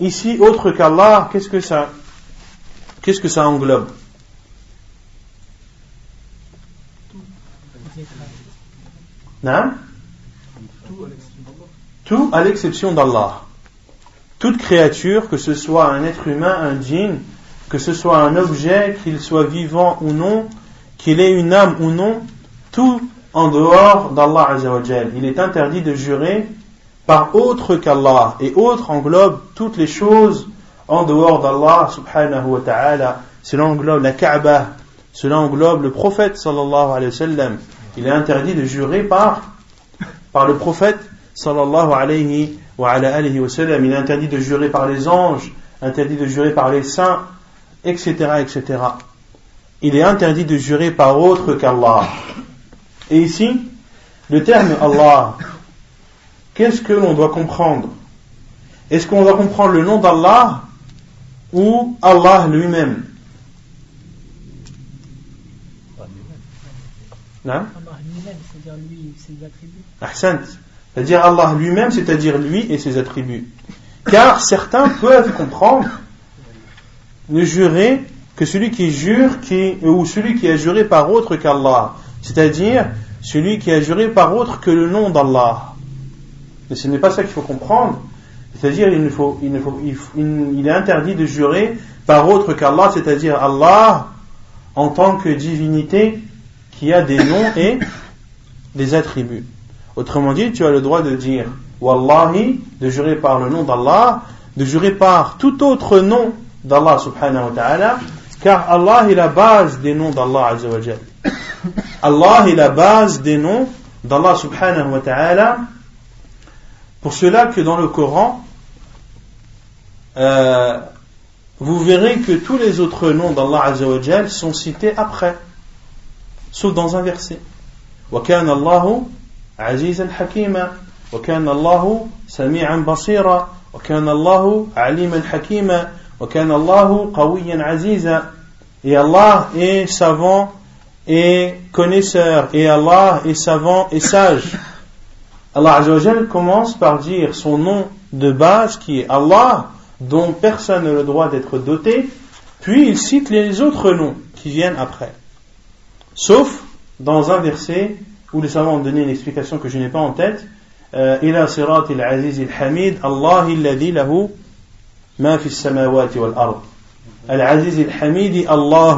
Ici, autre qu'Allah, qu'est-ce que ça, qu'est-ce que ça englobe? Tout à l'exception d'Allah. Toute créature, que ce soit un être humain, un djinn, que ce soit un objet, qu'il soit vivant ou non, qu'il ait une âme ou non, tout en dehors d'Allah Il est interdit de jurer par autre qu'Allah. Et autre englobe toutes les choses en dehors d'Allah subhanahu wa ta'ala. Cela englobe la Kaaba, cela englobe le prophète sallallahu alayhi wa sallam. Il est interdit de jurer par, par le prophète sallallahu alayhi wa, alayhi wa sallam. Il est interdit de jurer par les anges, interdit de jurer par les saints, etc., etc. Il est interdit de jurer par autre qu'Allah. Et ici, le terme Allah qu'est-ce que l'on doit comprendre? Est-ce qu'on doit comprendre le nom d'Allah ou Allah lui-même? Allah lui-même, c'est-à-dire lui et ses attributs. C'est-à-dire Allah lui-même, c'est-à-dire lui et ses attributs. Car certains peuvent comprendre ne jurer que celui qui jure qui, ou celui qui a juré par autre qu'Allah. C'est-à-dire celui qui a juré par autre que le nom d'Allah. Mais ce n'est pas ça qu'il faut comprendre. C'est-à-dire, il, faut, il, faut, il, est interdit de jurer par autre qu'Allah, c'est-à-dire Allah en tant que divinité qui a des noms et, des attributs. Autrement dit, tu as le droit de dire Wallahi, de jurer par le nom d'Allah, de jurer par tout autre nom d'Allah subhanahu wa ta'ala, car Allah est la base des noms d'Allah azza wa jal. Allah est la base des noms d'Allah subhanahu wa ta'ala. Pour cela que dans le Coran, euh, vous verrez que tous les autres noms d'Allah azza wa jal sont cités après, sauf dans un verset. وكان الله عزيزا حكيما وكان الله سميعا بصيرا وكان الله عليما حكيما et Allah est savant et connaisseur. Et Allah est savant et sage. Allah Azzawajal commence par dire son nom de base qui est Allah, dont personne n'a le droit d'être doté. Puis il cite les autres noms qui viennent après. Sauf dans un verset où les savants ont donné une explication que je n'ai pas en tête. Euh, ila sirat al-aziz al-hamid, Allah illadhi lahu ما في السماوات والأرض Al-Aziz al-Hamidi Allah.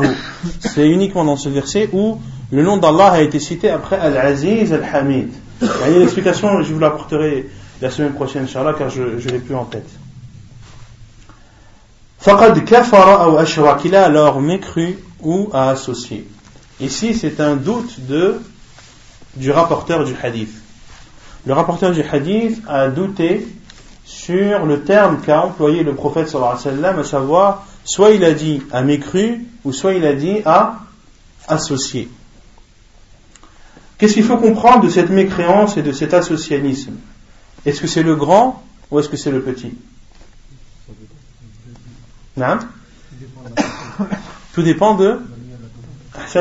C'est uniquement dans ce verset où le nom d'Allah a été cité après Al-Aziz al-Hamid. Il y a une explication, je vous l'apporterai la semaine prochaine, Inch'Allah, car je ne l'ai plus en tête. Faqad kafara ou ashrak, il a alors mécru ou a associé. Ici, c'est un doute de, du rapporteur du hadith. Le rapporteur du hadith a douté sur le terme qu'a employé le prophète sallallahu alayhi wa sallam, à savoir, soit il a dit à mécru, ou soit il a dit à associé. Qu'est-ce qu'il faut comprendre de cette mécréance et de cet associanisme? Est-ce que c'est le grand ou est-ce que c'est le petit? Non Tout dépend de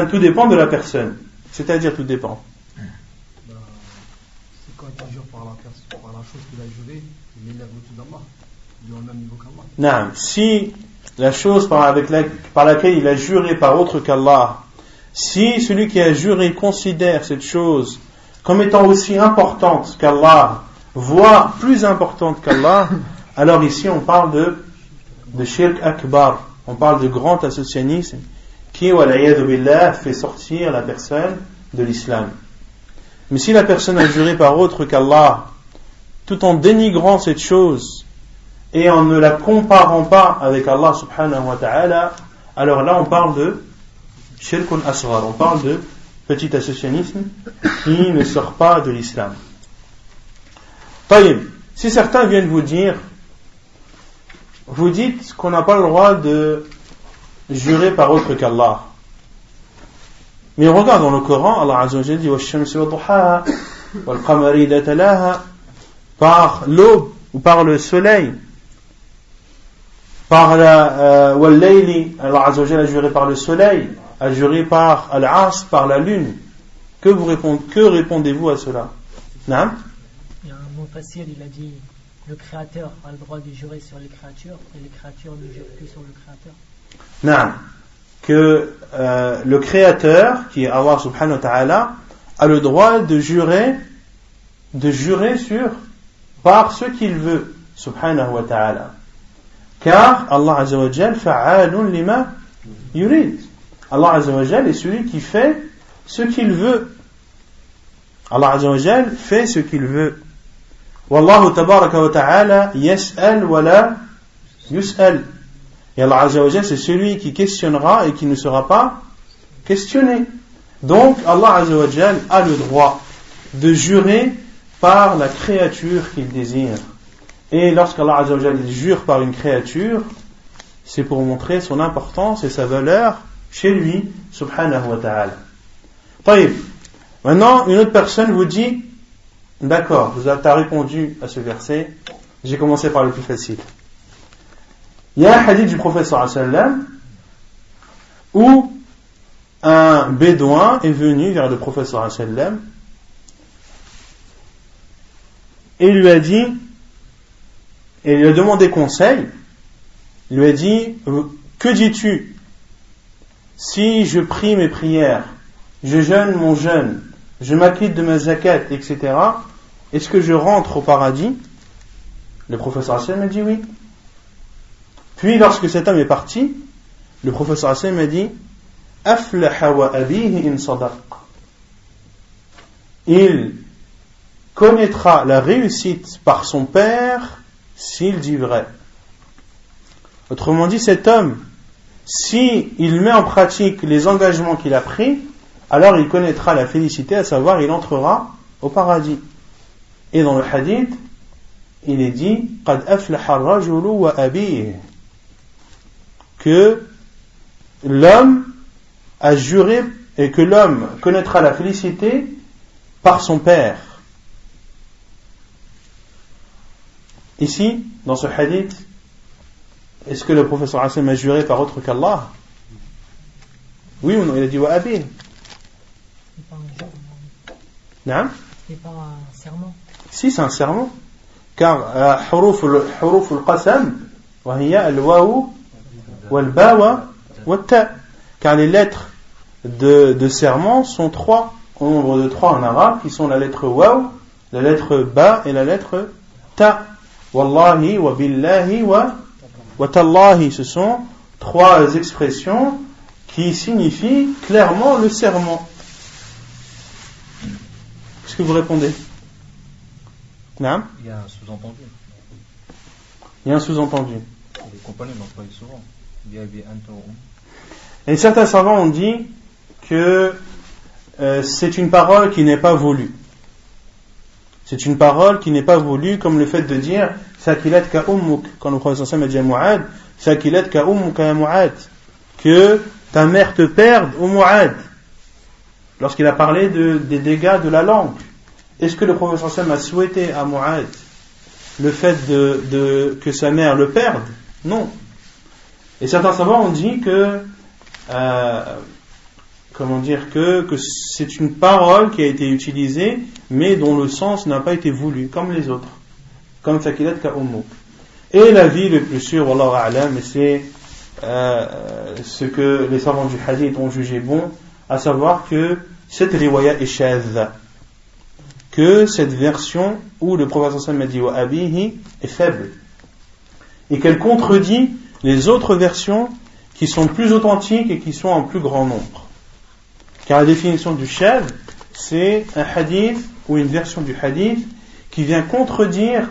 Tout dépend de la personne. C'est-à-dire tout dépend. Non, si la chose par, laquelle il a juré par autre qu'Allah, si celui qui a juré considère cette chose comme étant aussi importante qu'Allah, voire plus importante qu'Allah, alors ici on parle de, de shirk akbar, on parle de grand associanisme qui, billah, fait sortir la personne de l'islam. Mais si la personne a juré par autre qu'Allah, tout en dénigrant cette chose, et en ne la comparant pas avec Allah subhanahu wa ta'ala, alors là on parle de shirkun asghar, on parle de petit associationnisme qui ne sort pas de l'islam. Taïb, si certains viennent vous dire, vous dites qu'on n'a pas le droit de jurer par autre qu'Allah. Mais regarde dans le Coran, Allah Azza wa dit par l'aube ou par le soleil par la euh, Wallayli, Allah Azzawajal a juré par le soleil, a juré par Al-As, par la lune. Que, vous répondez, que répondez-vous à cela? Non Il y a un mot facile, il a dit le créateur a le droit de jurer sur les créatures et les créatures ne jurent plus sur le créateur. Non. Que euh, le créateur, qui est Allah subhanahu wa ta'ala, a le droit de jurer, de jurer sur, par ce qu'il veut, subhanahu wa ta'ala. Car Allah Azzawajal fa'alun lima yurid. Allah Azzawajal est celui qui fait ce qu'il veut. Allah Azzawajal fait ce qu'il veut. Wallahu tabaraka wa ta'ala yas'al wa la yus'al. Et Allah Azzawajal c'est celui qui questionnera et qui ne sera pas questionné. Donc Allah Azzawajal a le droit de jurer par la créature qu'il désire. Et lorsqu'Allah jure par une créature, c'est pour montrer son importance et sa valeur chez lui, subhanahu wa ta'ala. Maintenant, une autre personne vous dit, d'accord, vous avez répondu à ce verset, j'ai commencé par le plus facile. Il y a un hadith du prophète sallam où un bédouin est venu vers le prophète sallam et lui a dit et il lui a demandé conseil, il lui a dit, que dis-tu si je prie mes prières, je jeûne mon jeûne, je m'acquitte de ma zakat, etc., est-ce que je rentre au paradis Le professeur Hassan m'a dit oui. Puis lorsque cet homme est parti, le professeur Hassan m'a dit, Aflaha abihi in sadaq. il connaîtra la réussite par son père s'il dit vrai. Autrement dit, cet homme, si il met en pratique les engagements qu'il a pris, alors il connaîtra la félicité, à savoir il entrera au paradis. Et dans le hadith, il est dit que l'homme a juré et que l'homme connaîtra la félicité par son père. Ici, dans ce hadith, est-ce que le professeur Hassan a juré par autre qu'Allah Oui ou non Il a dit wa abi. C'est pas un jeu. Non C'est pas un serment. Si, c'est un serment. Car حروف حروف القسم وهي الواو والباء والتاء. Car les lettres de, de serment sont trois, au nombre de trois en arabe, qui sont la lettre waw, la lettre ba et la lettre ta. Wallahi wa billahi wa Watallahi, ce sont trois expressions qui signifient clairement le serment. Qu'est-ce que vous répondez? Non Il y a un sous-entendu. Il y a un sous-entendu. Les compagnons l'emploient souvent. Et certains savants ont dit que euh, c'est une parole qui n'est pas voulue. C'est une parole qui n'est pas voulue, comme le fait de dire Sakilat quand le prophète a dit à Mu'ad, que ta mère te perde, au Mu'ad, lorsqu'il a parlé de, des dégâts de la langue. Est-ce que le prophète a souhaité à Mu'ad le fait que sa mère le perde? Non. Et certains savants ont dit que euh, comment dire que, c'est une parole qui a été utilisée, mais dont le sens n'a pas été voulu, comme les autres, comme Sakilat ka Et la vie le plus sûr, Wallahu a'lam, c'est euh, ce que les savants du hadith ont jugé bon, à savoir que cette riwaya est shadha, que cette version où le prophète sallam a dit wa abihi est faible, et qu'elle contredit les autres versions qui sont plus authentiques et qui sont en plus grand nombre. Car la définition du shadh, c'est un hadith ou une version du hadith qui vient contredire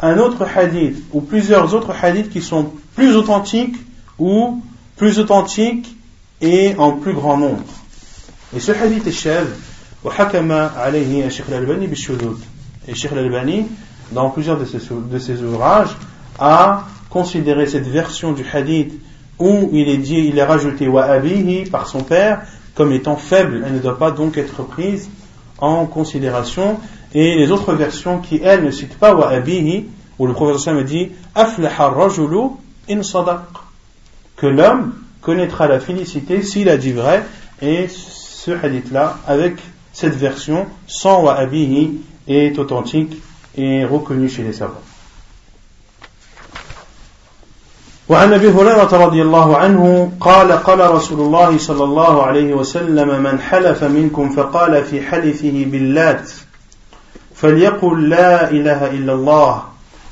un autre hadith ou plusieurs autres hadiths qui sont plus authentiques ou plus authentiques et en plus grand nombre. Et ce hadith est shadh, وحكم عليه الشيخ الألباني بالشذوذ. Et Sheikh Al-Albani, dans plusieurs de ses, de ses ouvrages, a considéré cette version du hadith où il est dit, il est rajouté wa abihi par son père, comme étant faible, elle ne doit pas donc être prise en considération. Et les autres versions qui, elles, ne citent pas wa abihi, où le professeur me dit aflaha rajulu in sadaq, que l'homme connaîtra la félicité s'il a dit vrai, et ce hadith-là, avec cette version, sans wa abihi, est authentique et reconnu chez les savants. وعن أبي هريرة رضي الله عنه قال قال رسول الله صلى الله عليه وسلم من حلف منكم فقال في حلفه باللات فليقل لا إله إلا الله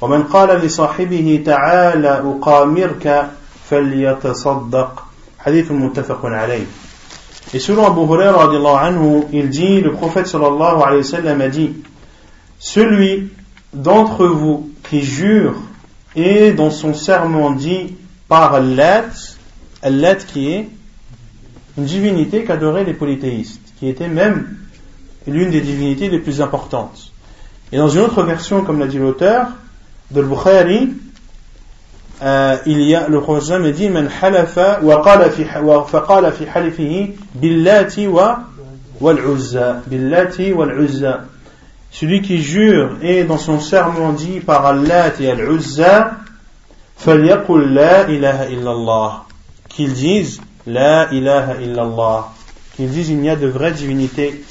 ومن قال لصاحبه تعال أقامرك فليتصدق حديث متفق عليه. Et selon Abu Huraira, anhu, il dit, le prophète sallallahu alayhi wa sallam a dit, celui d'entre vous qui jure et dans son serment dit par Allah, Allah qui est une divinité qu'adoraient les polythéistes, qui était même l'une des divinités les plus importantes. Et dans une autre version, comme l'a dit l'auteur, de Bukhari, euh, il y a, le prophète dit, Man halafa wa qala fi, wa billati wa wal uzza, billati wal uzza. Celui qui jure et dans son serment dit par Allah et Al-Uzza, فَلْيَقُلْ لَا إِلَهَ إِلَّا اللَّهِ Qu'ils disent La ilaha illallah. Qu'ils disent il n'y a de vraies divinités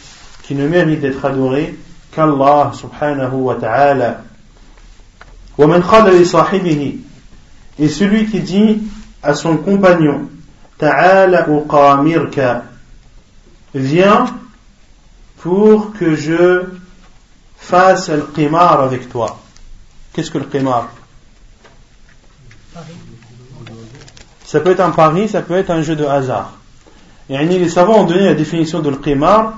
qui ne méritent d'être adorées qu'Allah subhanahu wa ta'ala. وَمَنْ قَالَ لِصَاحِبِهِ Et celui qui dit à son compagnon Ta'ala uqamirka Viens pour que je fasse le qimar avec toi. Qu'est-ce que le qimar Ça peut être un pari, ça peut être un jeu de hasard. Et les savants ont donné la définition de le qimar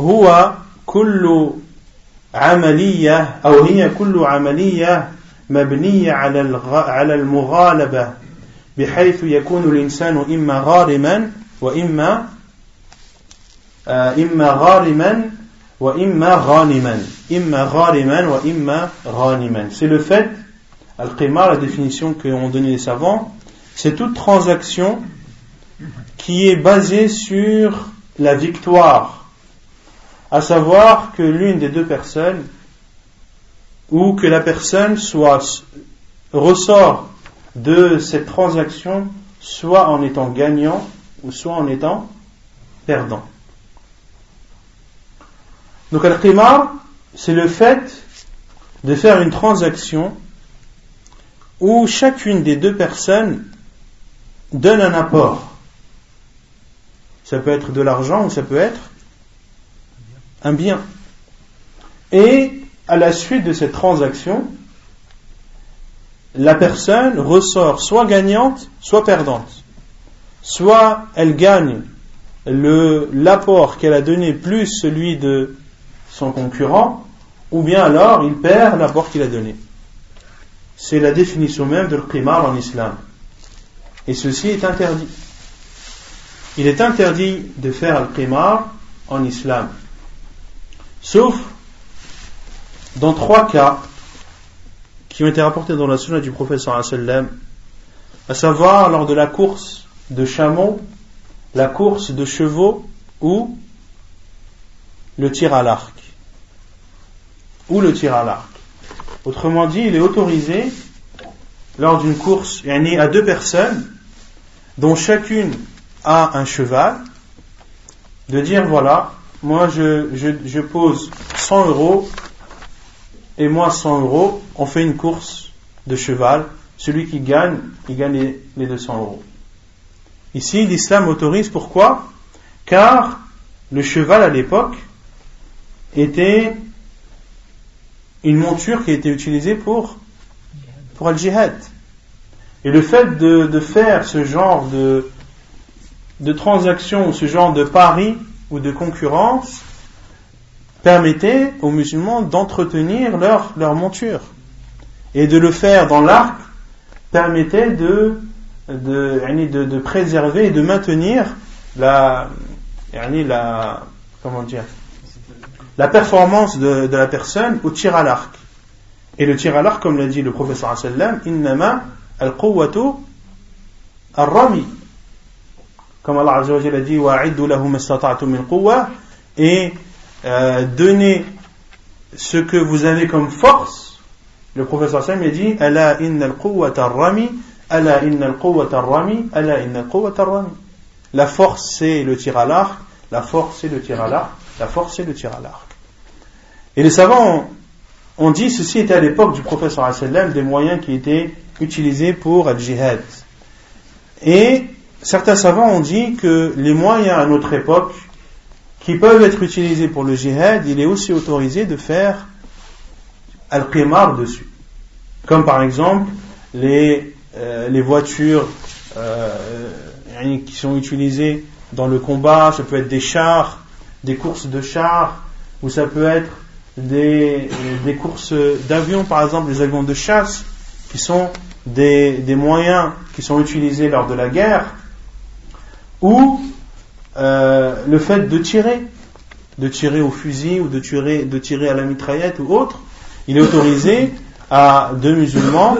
هو كل عملية أو هي كل عملية مبنية على على المغالبة بحيث يكون الإنسان إما غارما وإما إما غارما c'est le fait, Al-Qimar, la définition qu'ont donnée les savants, c'est toute transaction qui est basée sur la victoire. À savoir que l'une des deux personnes, ou que la personne soit, ressort de cette transaction soit en étant gagnant ou soit en étant perdant. Donc al-qimar, c'est le fait de faire une transaction où chacune des deux personnes donne un apport. Ça peut être de l'argent ou ça peut être un bien. Et à la suite de cette transaction, la personne ressort soit gagnante, soit perdante. Soit elle gagne l'apport qu'elle a donné plus celui de son concurrent, ou bien alors il perd l'apport qu'il a donné. C'est la définition même de l'qimar en islam. Et ceci est interdit. Il est interdit de faire le qimar en islam. Sauf dans trois cas qui ont été rapportés dans la sunna du prophète sallam, à savoir lors de la course de chameaux, la course de chevaux ou le tir à l'arc. Ou le tir à l'arc. Autrement dit, il est autorisé lors d'une course à deux personnes dont chacune a un cheval de dire voilà, moi je, je, pose 100 euros et moi 100 euros, on fait une course de cheval. Celui qui gagne, il gagne les 200 euros. Ici, l'islam autorise pourquoi? Car le cheval à l'époque était une monture qui a été utilisée pour, pour le jihad. Et le fait de, de faire ce genre de, transaction, ce genre de pari ou de concurrence, permettait aux musulmans d'entretenir leur, monture. Et de le faire dans l'arc permettait de, de, de, de, préserver et de maintenir la, la, comment dire, la performance de, de la personne au tir à l'arc. Et le tir à l'arc, comme l'a dit le professeur sallam, innama al-quwwatu al-rami. Comme Allah Azza a dit, wa'iddu lahum min quwwa, et euh, ce que vous avez comme force. Le professeur sallam a dit, ala inna al-quwwata al-rami, ala inna al-quwwata al-rami, ala inna al-quwwata al-rami. La force c'est le tir à l'arc, la force c'est le tir à l'arc, la force c'est le tir à l'arc. Et les savants ont dit ceci était à l'époque du professeur sallam des moyens qui étaient utilisés pour le jihad. Et certains savants ont dit que les moyens à notre époque qui peuvent être utilisés pour le jihad, il est aussi autorisé de faire al-qimar dessus. Comme par exemple les, euh, voitures euh, qui sont utilisées dans le combat, ça peut être des chars, des courses de chars, ou ça peut être des, des courses d'avions, par exemple les avions de chasse, qui sont des, des, moyens qui sont utilisés lors de la guerre, ou euh, le fait de tirer, de tirer au fusil ou de tirer, de à la mitraillette ou autre, il est autorisé à deux musulmans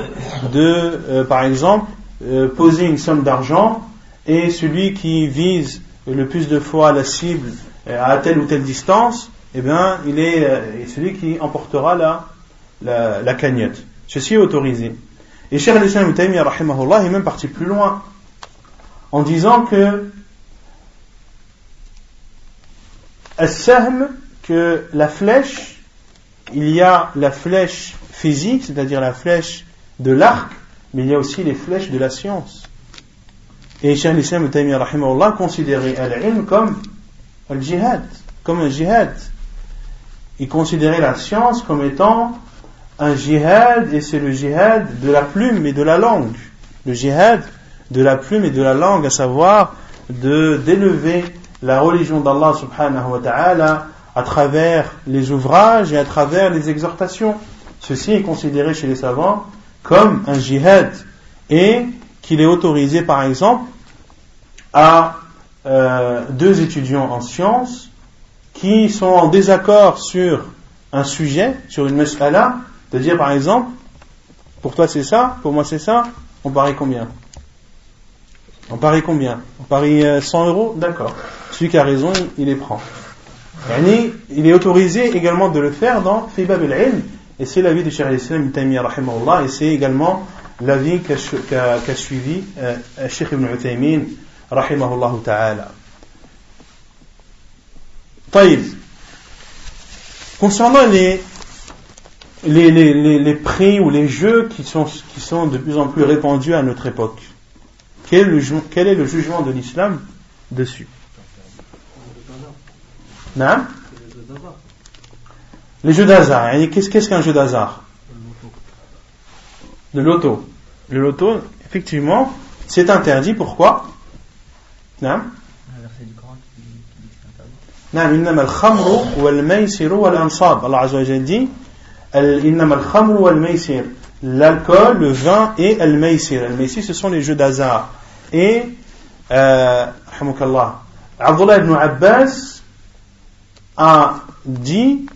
de, euh, par exemple, euh, poser une somme d'argent et celui qui vise le plus de fois la cible à telle ou telle distance eh bien, il est euh, celui qui emportera la, la, cagnotte. Ceci est autorisé. Et Cheikh al-Islam rahimahullah est même parti plus loin en disant que que la flèche, il y a la flèche physique, c'est-à-dire la flèche de l'arc, mais il y a aussi les flèches de la science. Et Cheikh al-Islam rahimahullah considérait al-ilm comme al jihad, comme un jihad il considérait la science comme étant un jihad, et c'est le jihad de la plume et de la langue. Le jihad de la plume et de la langue, à savoir de d'élever la religion d'Allah subhanahu wa ta'ala à travers les ouvrages et à travers les exhortations. Ceci est considéré chez les savants comme un jihad et qu'il est autorisé par exemple à euh, deux étudiants en sciences qui sont en désaccord sur un sujet, sur une mas'ala, de dire par exemple, pour toi c'est ça, pour moi c'est ça, on parie combien? On parie combien? On parie 100 euh, euros? D'accord. Celui qui a raison, il, les prend. il est autorisé également de le faire dans Fibab al-Ilm, et c'est l'avis de Cheikh al-Islam et c'est également l'avis qu'a suivi euh, Cheikh ibn Uthaymin rahimahullah ta'ala. Concernant les, les, les, les, prix ou les jeux qui sont, qui sont de plus en plus répandus à notre époque, quel est le, jugement de l'islam dessus? Non les jeux d'hasard. Qu'est-ce qu'un jeu d'hasard? De loto. Le loto, effectivement, c'est interdit. Pourquoi? Non إنما الخمر والميسر والأنصاب الله عز وجل dit إنما الخمر والميسر l'alcool, le vin et le maysir. Le maysir, ce sont les jeux d'hasard. Et, euh, Abdullah ibn Abbas a dit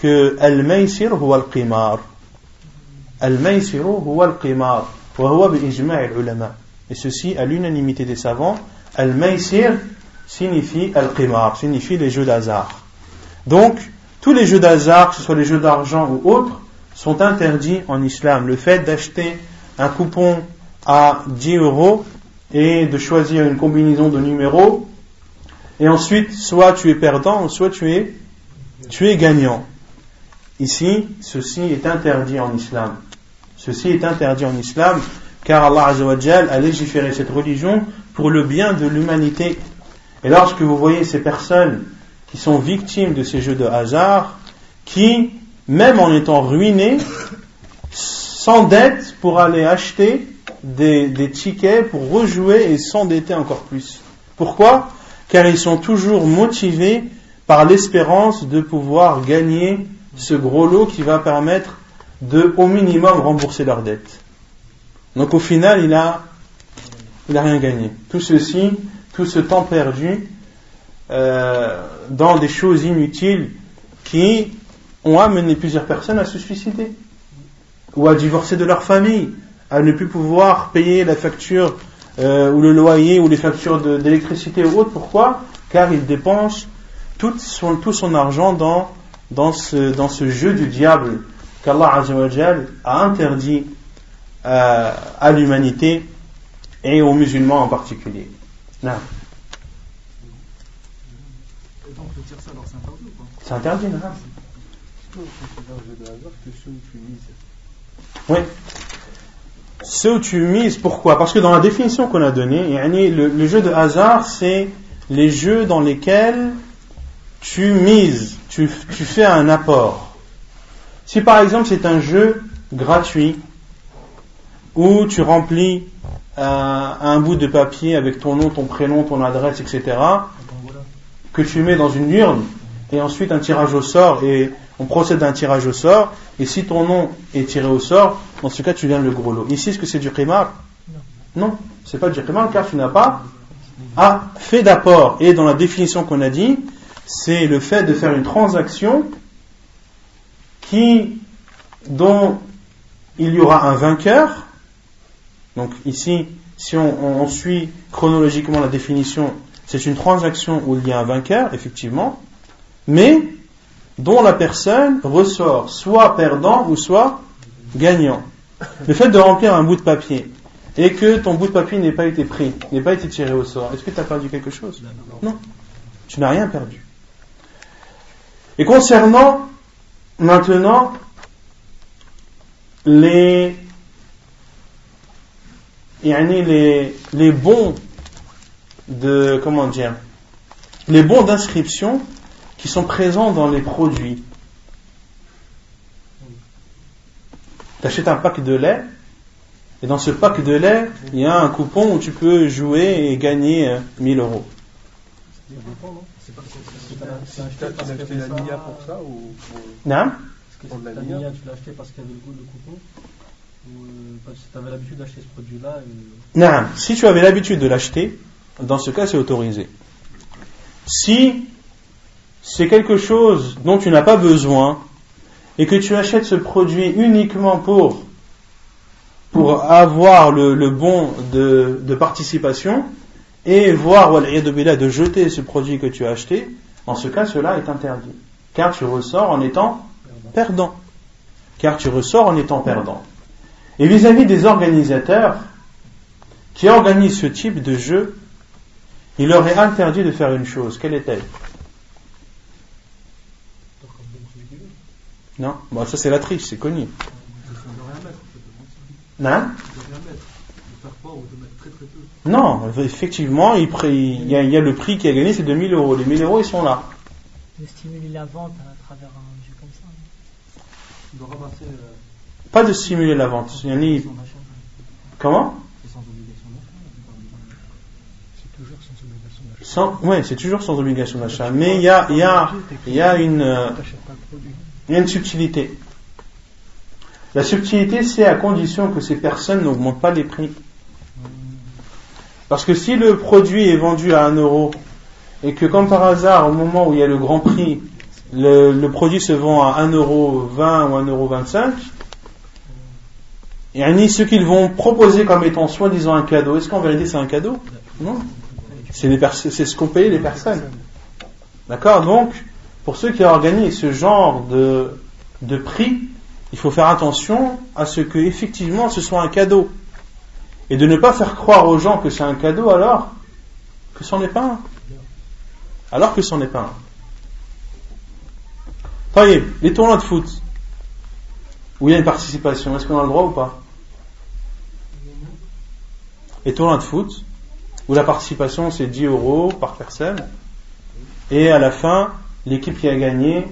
que al-maysir huwa al-qimar. Al-maysir huwa al-qimar. Wa huwa bi ijma' al-ulama. Et ceci à l'unanimité des savants. Al-maysir signifie al-qimar, signifie les jeux d'hasard. Donc, tous les jeux d'hasard, que ce soit les jeux d'argent ou autres, sont interdits en islam. Le fait d'acheter un coupon à 10 euros et de choisir une combinaison de numéros, et ensuite, soit tu es perdant, soit tu es, tu es gagnant. Ici, ceci est interdit en islam. Ceci est interdit en islam, car Allah a légiféré cette religion pour le bien de l'humanité et lorsque vous voyez ces personnes qui sont victimes de ces jeux de hasard, qui, même en étant ruinées, s'endettent pour aller acheter des, tickets pour rejouer et s'endetter encore plus. Pourquoi? Car ils sont toujours motivés par l'espérance de pouvoir gagner ce gros lot qui va permettre de, au minimum, rembourser leurs dettes. Donc au final, il a, il a rien gagné. Tout ceci tout ce temps perdu euh, dans des choses inutiles qui ont amené plusieurs personnes à se suicider ou à divorcer de leur famille, à ne plus pouvoir payer la facture euh, ou le loyer ou les factures d'électricité ou autre. Pourquoi? Car ils dépensent tout son, tout son argent dans, dans, ce, dans ce jeu du diable qu'Allah a interdit euh, à l'humanité et aux musulmans en particulier. Non. Et donc, alors c'est interdit ou pas? C'est interdit, non Oui. Ceux où tu mises, pourquoi? Parce que dans la définition qu'on a donnée, le, le jeu de hasard, c'est les jeux dans lesquels tu mises, tu, tu fais un apport. Si par exemple c'est un jeu gratuit, où tu remplis un bout de papier avec ton nom, ton prénom, ton adresse, etc., que tu mets dans une urne, et ensuite un tirage au sort, et on procède à un tirage au sort, et si ton nom est tiré au sort, dans ce cas tu viens le gros lot. Ici, est-ce que c'est du qimar Non, c'est pas du qimar car tu n'as pas à fait d'apport. Et dans la définition qu'on a dit, c'est le fait de faire une transaction qui, dont il y aura un vainqueur donc ici, si on, suit chronologiquement la définition, c'est une transaction où il y a un vainqueur, effectivement, mais dont la personne ressort soit perdant ou soit gagnant. Le fait de remplir un bout de papier et que ton bout de papier n'ait pas été pris, n'ait pas été tiré au sort, est-ce que tu as perdu quelque chose? Non. Tu n'as rien perdu. Et concernant maintenant les les, les bons de, comment dire, les bons d'inscription qui sont présents dans les produits. Tu achètes un pack de lait, et dans ce pack de lait, il y a un coupon où tu peux jouer et gagner 1000 euh, euros. Que la tu l'as acheté parce qu'il y le coupon Ou euh, que tu avais l'habitude d'acheter ce produit-là. Non, si tu avais l'habitude de l'acheter, dans ce cas, c'est autorisé. Si c'est quelque chose dont tu n'as pas besoin et que tu achètes ce produit uniquement pour, pour avoir le, bon de, de participation et voir de jeter ce produit que tu as acheté, en ce cas, cela est interdit. Car tu ressors en étant perdant. Car tu ressors en étant perdant. Et vis-à-vis des organisateurs qui organisent ce type de jeu, il leur est interdit de faire une chose. Quelle est-elle? Non Bon, ça c'est la triche, c'est connu. Non peu. Non, effectivement, il, pré- il y, a, il y a le prix qui a gagné, c'est 2000 euros. Les 1000 euros, ils sont là. De stimuler la vente à travers un jeu comme ça. De ramasser euh, Pas de stimuler la vente. Comment? C'est sans obligation d'achat. C'est toujours sans obligation d'achat. Mais il y a, il y a, il y a une, euh, y a une subtilité. La subtilité, c'est à condition que ces personnes n'augmentent pas les prix. Parce que si le produit est vendu à 1 euro et que comme par hasard, au moment où il y a le grand prix, le, le produit se vend à 1 euro 20 ou 1 euro 25, et ni ce qu'ils vont proposer comme étant soi-disant un cadeau, est-ce qu'en vérité c'est un cadeau? Non. C'est ce qu'ont payé les personnes. D'accord? Donc, pour ceux qui organisent ce genre de, de prix, il faut faire attention à ce que effectivement ce soit un cadeau. Et de ne pas faire croire aux gens que c'est un cadeau alors que c'en est pas un. Alors que c'en est pas un. Les tournois de foot, où il y a une participation, est-ce qu'on a le droit ou pas? Les tournois de foot, où la participation c'est 10 euros par personne, et à la fin, l'équipe qui a gagné,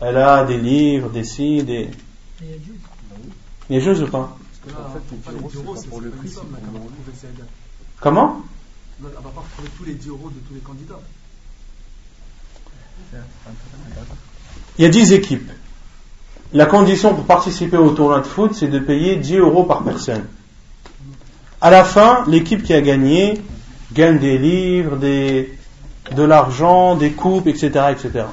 elle a des livres, des ci, des. A juste ou pas? Parce que là, En fait, les pas 10 euros, c'est pas c'est pour le pas prix, une somme, c'est là, pour quand le- on trouve ça. Comment? Elle va pas retrouver tous les 10 euros de tous les candidats. Il y a 10 équipes. La condition pour participer au tournoi de foot, c'est de payer 10 euros par personne. À la fin, l'équipe qui a gagné gagne des livres, des, de l'argent, des coupes, etc., etc. Non,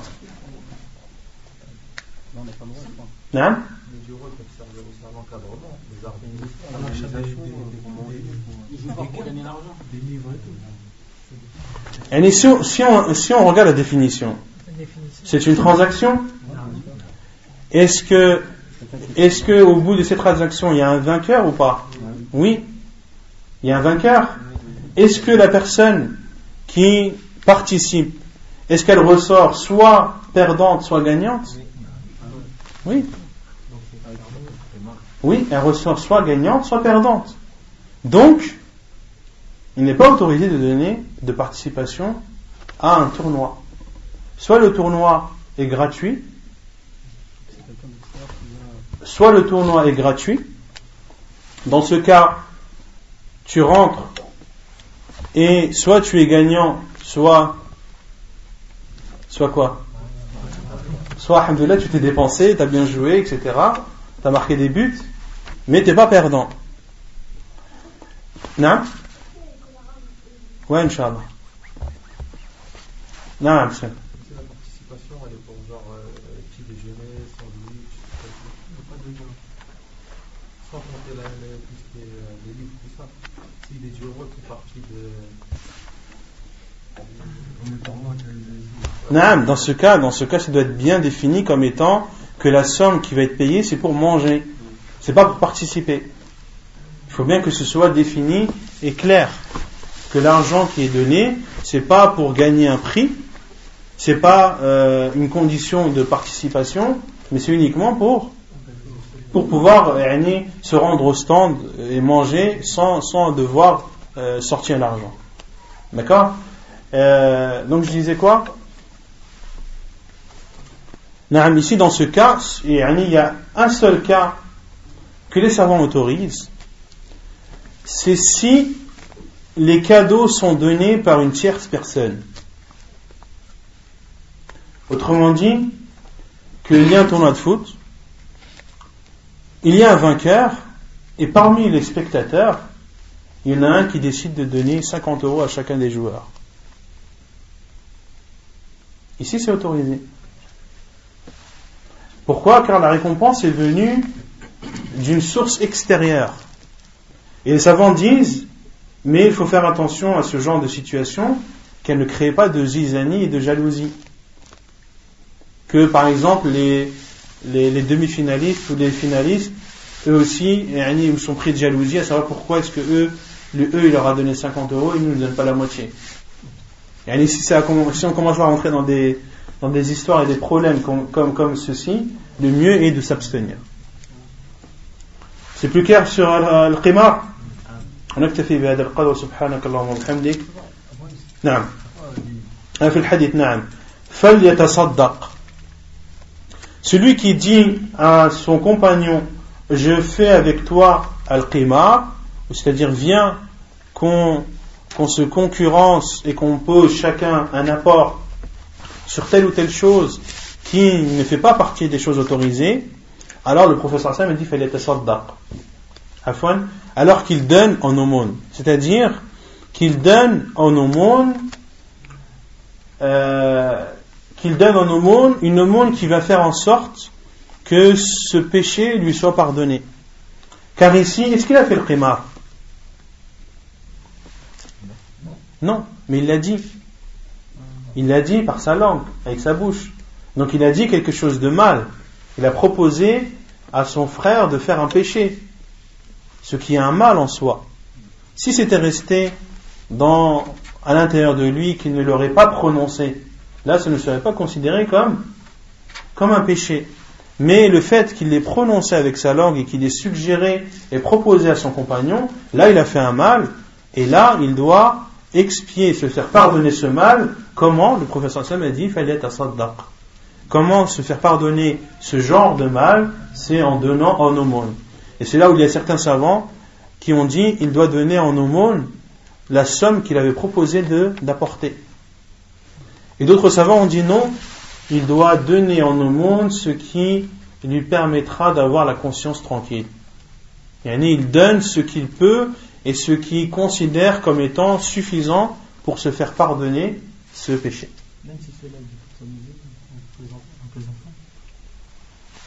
on n'a pas le droit, je crois. Hein? Les 10 euros peuvent servir aussi à l'encadrement, les arbitres. On achète des- des- Ils jouent pas pour gagner l'argent. Des livres et. Et si on, si on- si on regarde La définition. c'est une transaction? Est-ce que, est-ce que au bout de cette transaction, il y a un vainqueur ou pas? Oui, il y a un vainqueur. Est-ce que la personne qui participe, est-ce qu'elle ressort soit perdante, soit gagnante? Oui. Oui, elle ressort soit gagnante, soit perdante. Donc, il n'est pas autorisé de donner de participation à un tournoi. Soit le tournoi est gratuit, soit le tournoi est gratuit. Dans ce cas, tu rentres et soit tu es gagnant, soit soit quoi? Soit, alhamdoulilah, tu t'es dépensé, tu as bien joué, etc. Tu as marqué des buts, mais tu pas perdant. Non Ouais, Inch'Allah. Non, monsieur. C'est la participation, elle est pour genre euh, petit déjeuner, sandwich, pas de Sans compter la, la- tout ce qui est euh, les livres, tout ça. Si les 10 euros font partie de. Non, dans ce cas, dans ce cas, ça doit être bien défini comme étant que la somme qui va être payée, c'est pour manger. C'est pas pour participer. Il faut bien que ce soit défini et clair. Que l'argent qui est donné, c'est pas pour gagner un prix, c'est pas euh, une condition de participation, mais c'est uniquement pour pour pouvoir euh, se rendre au stand et manger sans, sans devoir euh, sortir l'argent. D'accord? Donc je disais quoi? Naam, ici dans ce cas, il y a un seul cas que les savants autorisent, c'est si les cadeaux sont donnés par une tierce personne. Autrement dit, qu'il y a un tournoi de foot, il y a un vainqueur, et parmi les spectateurs, il y en a un qui décide de donner 50 euros à chacun des joueurs. Ici, c'est autorisé. Pourquoi? Car la récompense est venue d'une source extérieure. Et les savants disent, mais il faut faire attention à ce genre de situation, qu'elle ne crée pas de zizanie et de jalousie. Que par exemple les, demi-finalistes ou les finalistes, eux aussi, ils sont pris de jalousie à savoir pourquoi est-ce que eux, eux, il leur a donné 50 euros et ils ne nous donnent pas la moitié. Et si, si on commence à rentrer dans des, dans des histoires et des problèmes comme, comme, comme ceci, le mieux est de s'abstenir. C'est plus clair sur القمار نكتفي بهذا القدر سبحانك اللهم وبحمدك نعم في الحديث نعم فليتصدق celui qui dit à son compagnon je fais avec toi al-qimar c'est-à-dire viens qu'on qu'on se concurrence et qu'on pose chacun un apport sur telle ou telle chose qui ne fait pas partie des choses autorisées, alors le professeur Sam dit alors qu'il donne en aumône. C'est-à-dire qu'il donne en aumône euh, qu'il donne aumône une aumône qui va faire en sorte que ce péché lui soit pardonné. Car ici, est-ce qu'il a fait le qimar? Non, mais il l'a dit. Il l'a dit par sa langue, avec sa bouche. Donc il a dit quelque chose de mal. Il a proposé à son frère de faire un péché, ce qui est un mal en soi. Si c'était resté à l'intérieur de lui qu'il ne l'aurait pas prononcé, là ce ne serait pas considéré comme, un péché. Mais le fait qu'il l'ait prononcé avec sa langue et qu'il ait suggéré et proposé à son compagnon, là il a fait un mal, et là il doit expier, se faire pardonner ce mal. Comment Le professeur Sam a dit, fallait saddaq. Comment se faire pardonner ce genre de mal C'est en donnant en aumône. Et c'est là où il y a certains savants qui ont dit il doit donner en aumône la somme qu'il avait proposé d'apporter. Et d'autres savants ont dit non, il doit donner en aumône ce qui lui permettra d'avoir la conscience tranquille. Il donne ce qu'il peut et ce qu'il considère comme étant suffisant pour se faire pardonner ce péché.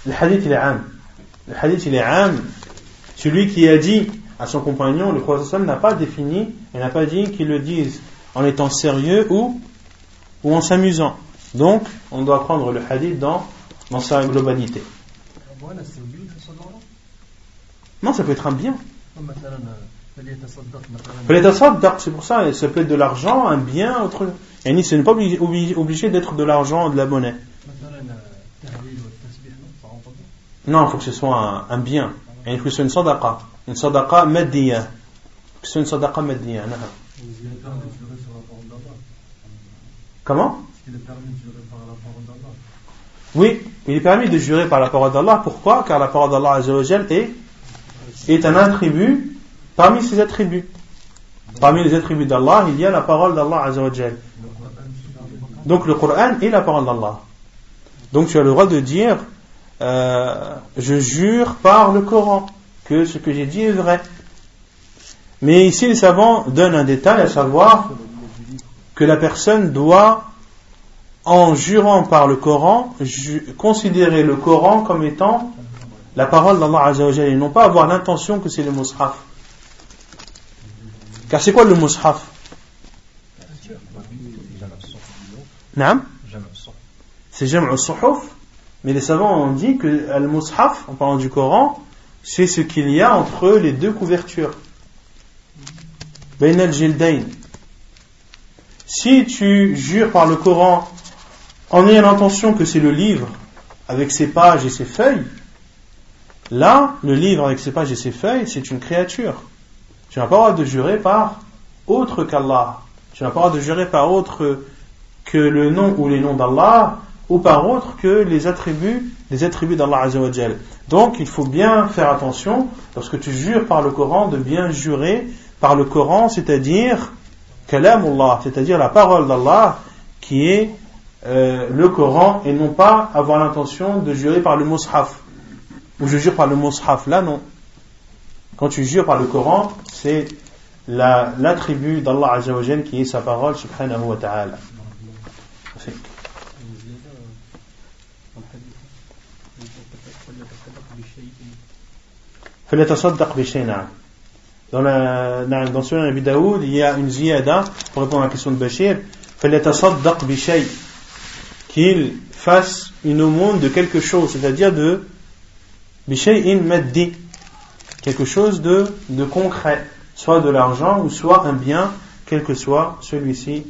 Le hadith il est âme. Le hadith il est âme. Celui qui a dit à son compagnon, le prophète n'a pas défini, il n'a pas dit qu'il le dise en étant sérieux ou, ou en s'amusant. Donc, on doit prendre le hadith dans, dans sa globalité. Non, ça peut être un bien. C'est pour ça, ça peut être de l'argent, un bien, autre. Et ce n'est pas obligé d'être de l'argent, de la monnaie. Non, il faut que ce soit un, bien. Et il faut que ce soit une sadaqa. Une sadaqa maddiya. Que ce soit une sadaqa maddiya. Comment? Oui, il est permis de jurer par la parole d'Allah. Pourquoi? Car la parole d'Allah est, est un attribut parmi ses attributs. Parmi les attributs d'Allah, il y a la parole d'Allah Donc le Coran est la parole d'Allah. Donc tu as le droit de dire euh, je jure par le Coran que ce que j'ai dit est vrai. Mais ici, les savants donnent un détail, à savoir que la personne doit, en jurant par le Coran, considérer le Coran comme étant la parole d'Allah Azzawajal et non pas avoir l'intention que c'est le mushaf. Car c'est quoi le mushaf? C'est jam'u suhuf mais les savants ont dit que Al-Mushaf, en parlant du Coran, c'est ce qu'il y a entre les deux couvertures. Si tu jures par le Coran en ayant l'intention que c'est le livre avec ses pages et ses feuilles, là, le livre avec ses pages et ses feuilles, c'est une créature. Tu n'as pas le droit de jurer par autre qu'Allah. Tu n'as pas le droit de jurer par autre que le nom ou les noms d'Allah ou par autre que les attributs, les attributs d'Allah Azzawajal. Donc il faut bien faire attention, lorsque tu jures par le Coran, de bien jurer par le Coran, c'est-à-dire Kalamullah, c'est-à-dire la parole d'Allah qui est euh, le Coran et non pas avoir l'intention de jurer par le mushaf. Ou je jure par le mushaf. Là, non. Quand tu jures par le Coran, c'est l'attribut d'Allah Azzawajal qui est sa parole, subhanahu wa ta'ala. Dans la, dans Sunan Abi Daoud, il y a une ziyada, pour répondre à la question de Bashir, qu'il fasse une aumône de quelque chose, c'est-à-dire de bishay'in maddi, quelque chose de, de concret, soit de l'argent ou soit un bien, quel que soit celui-ci.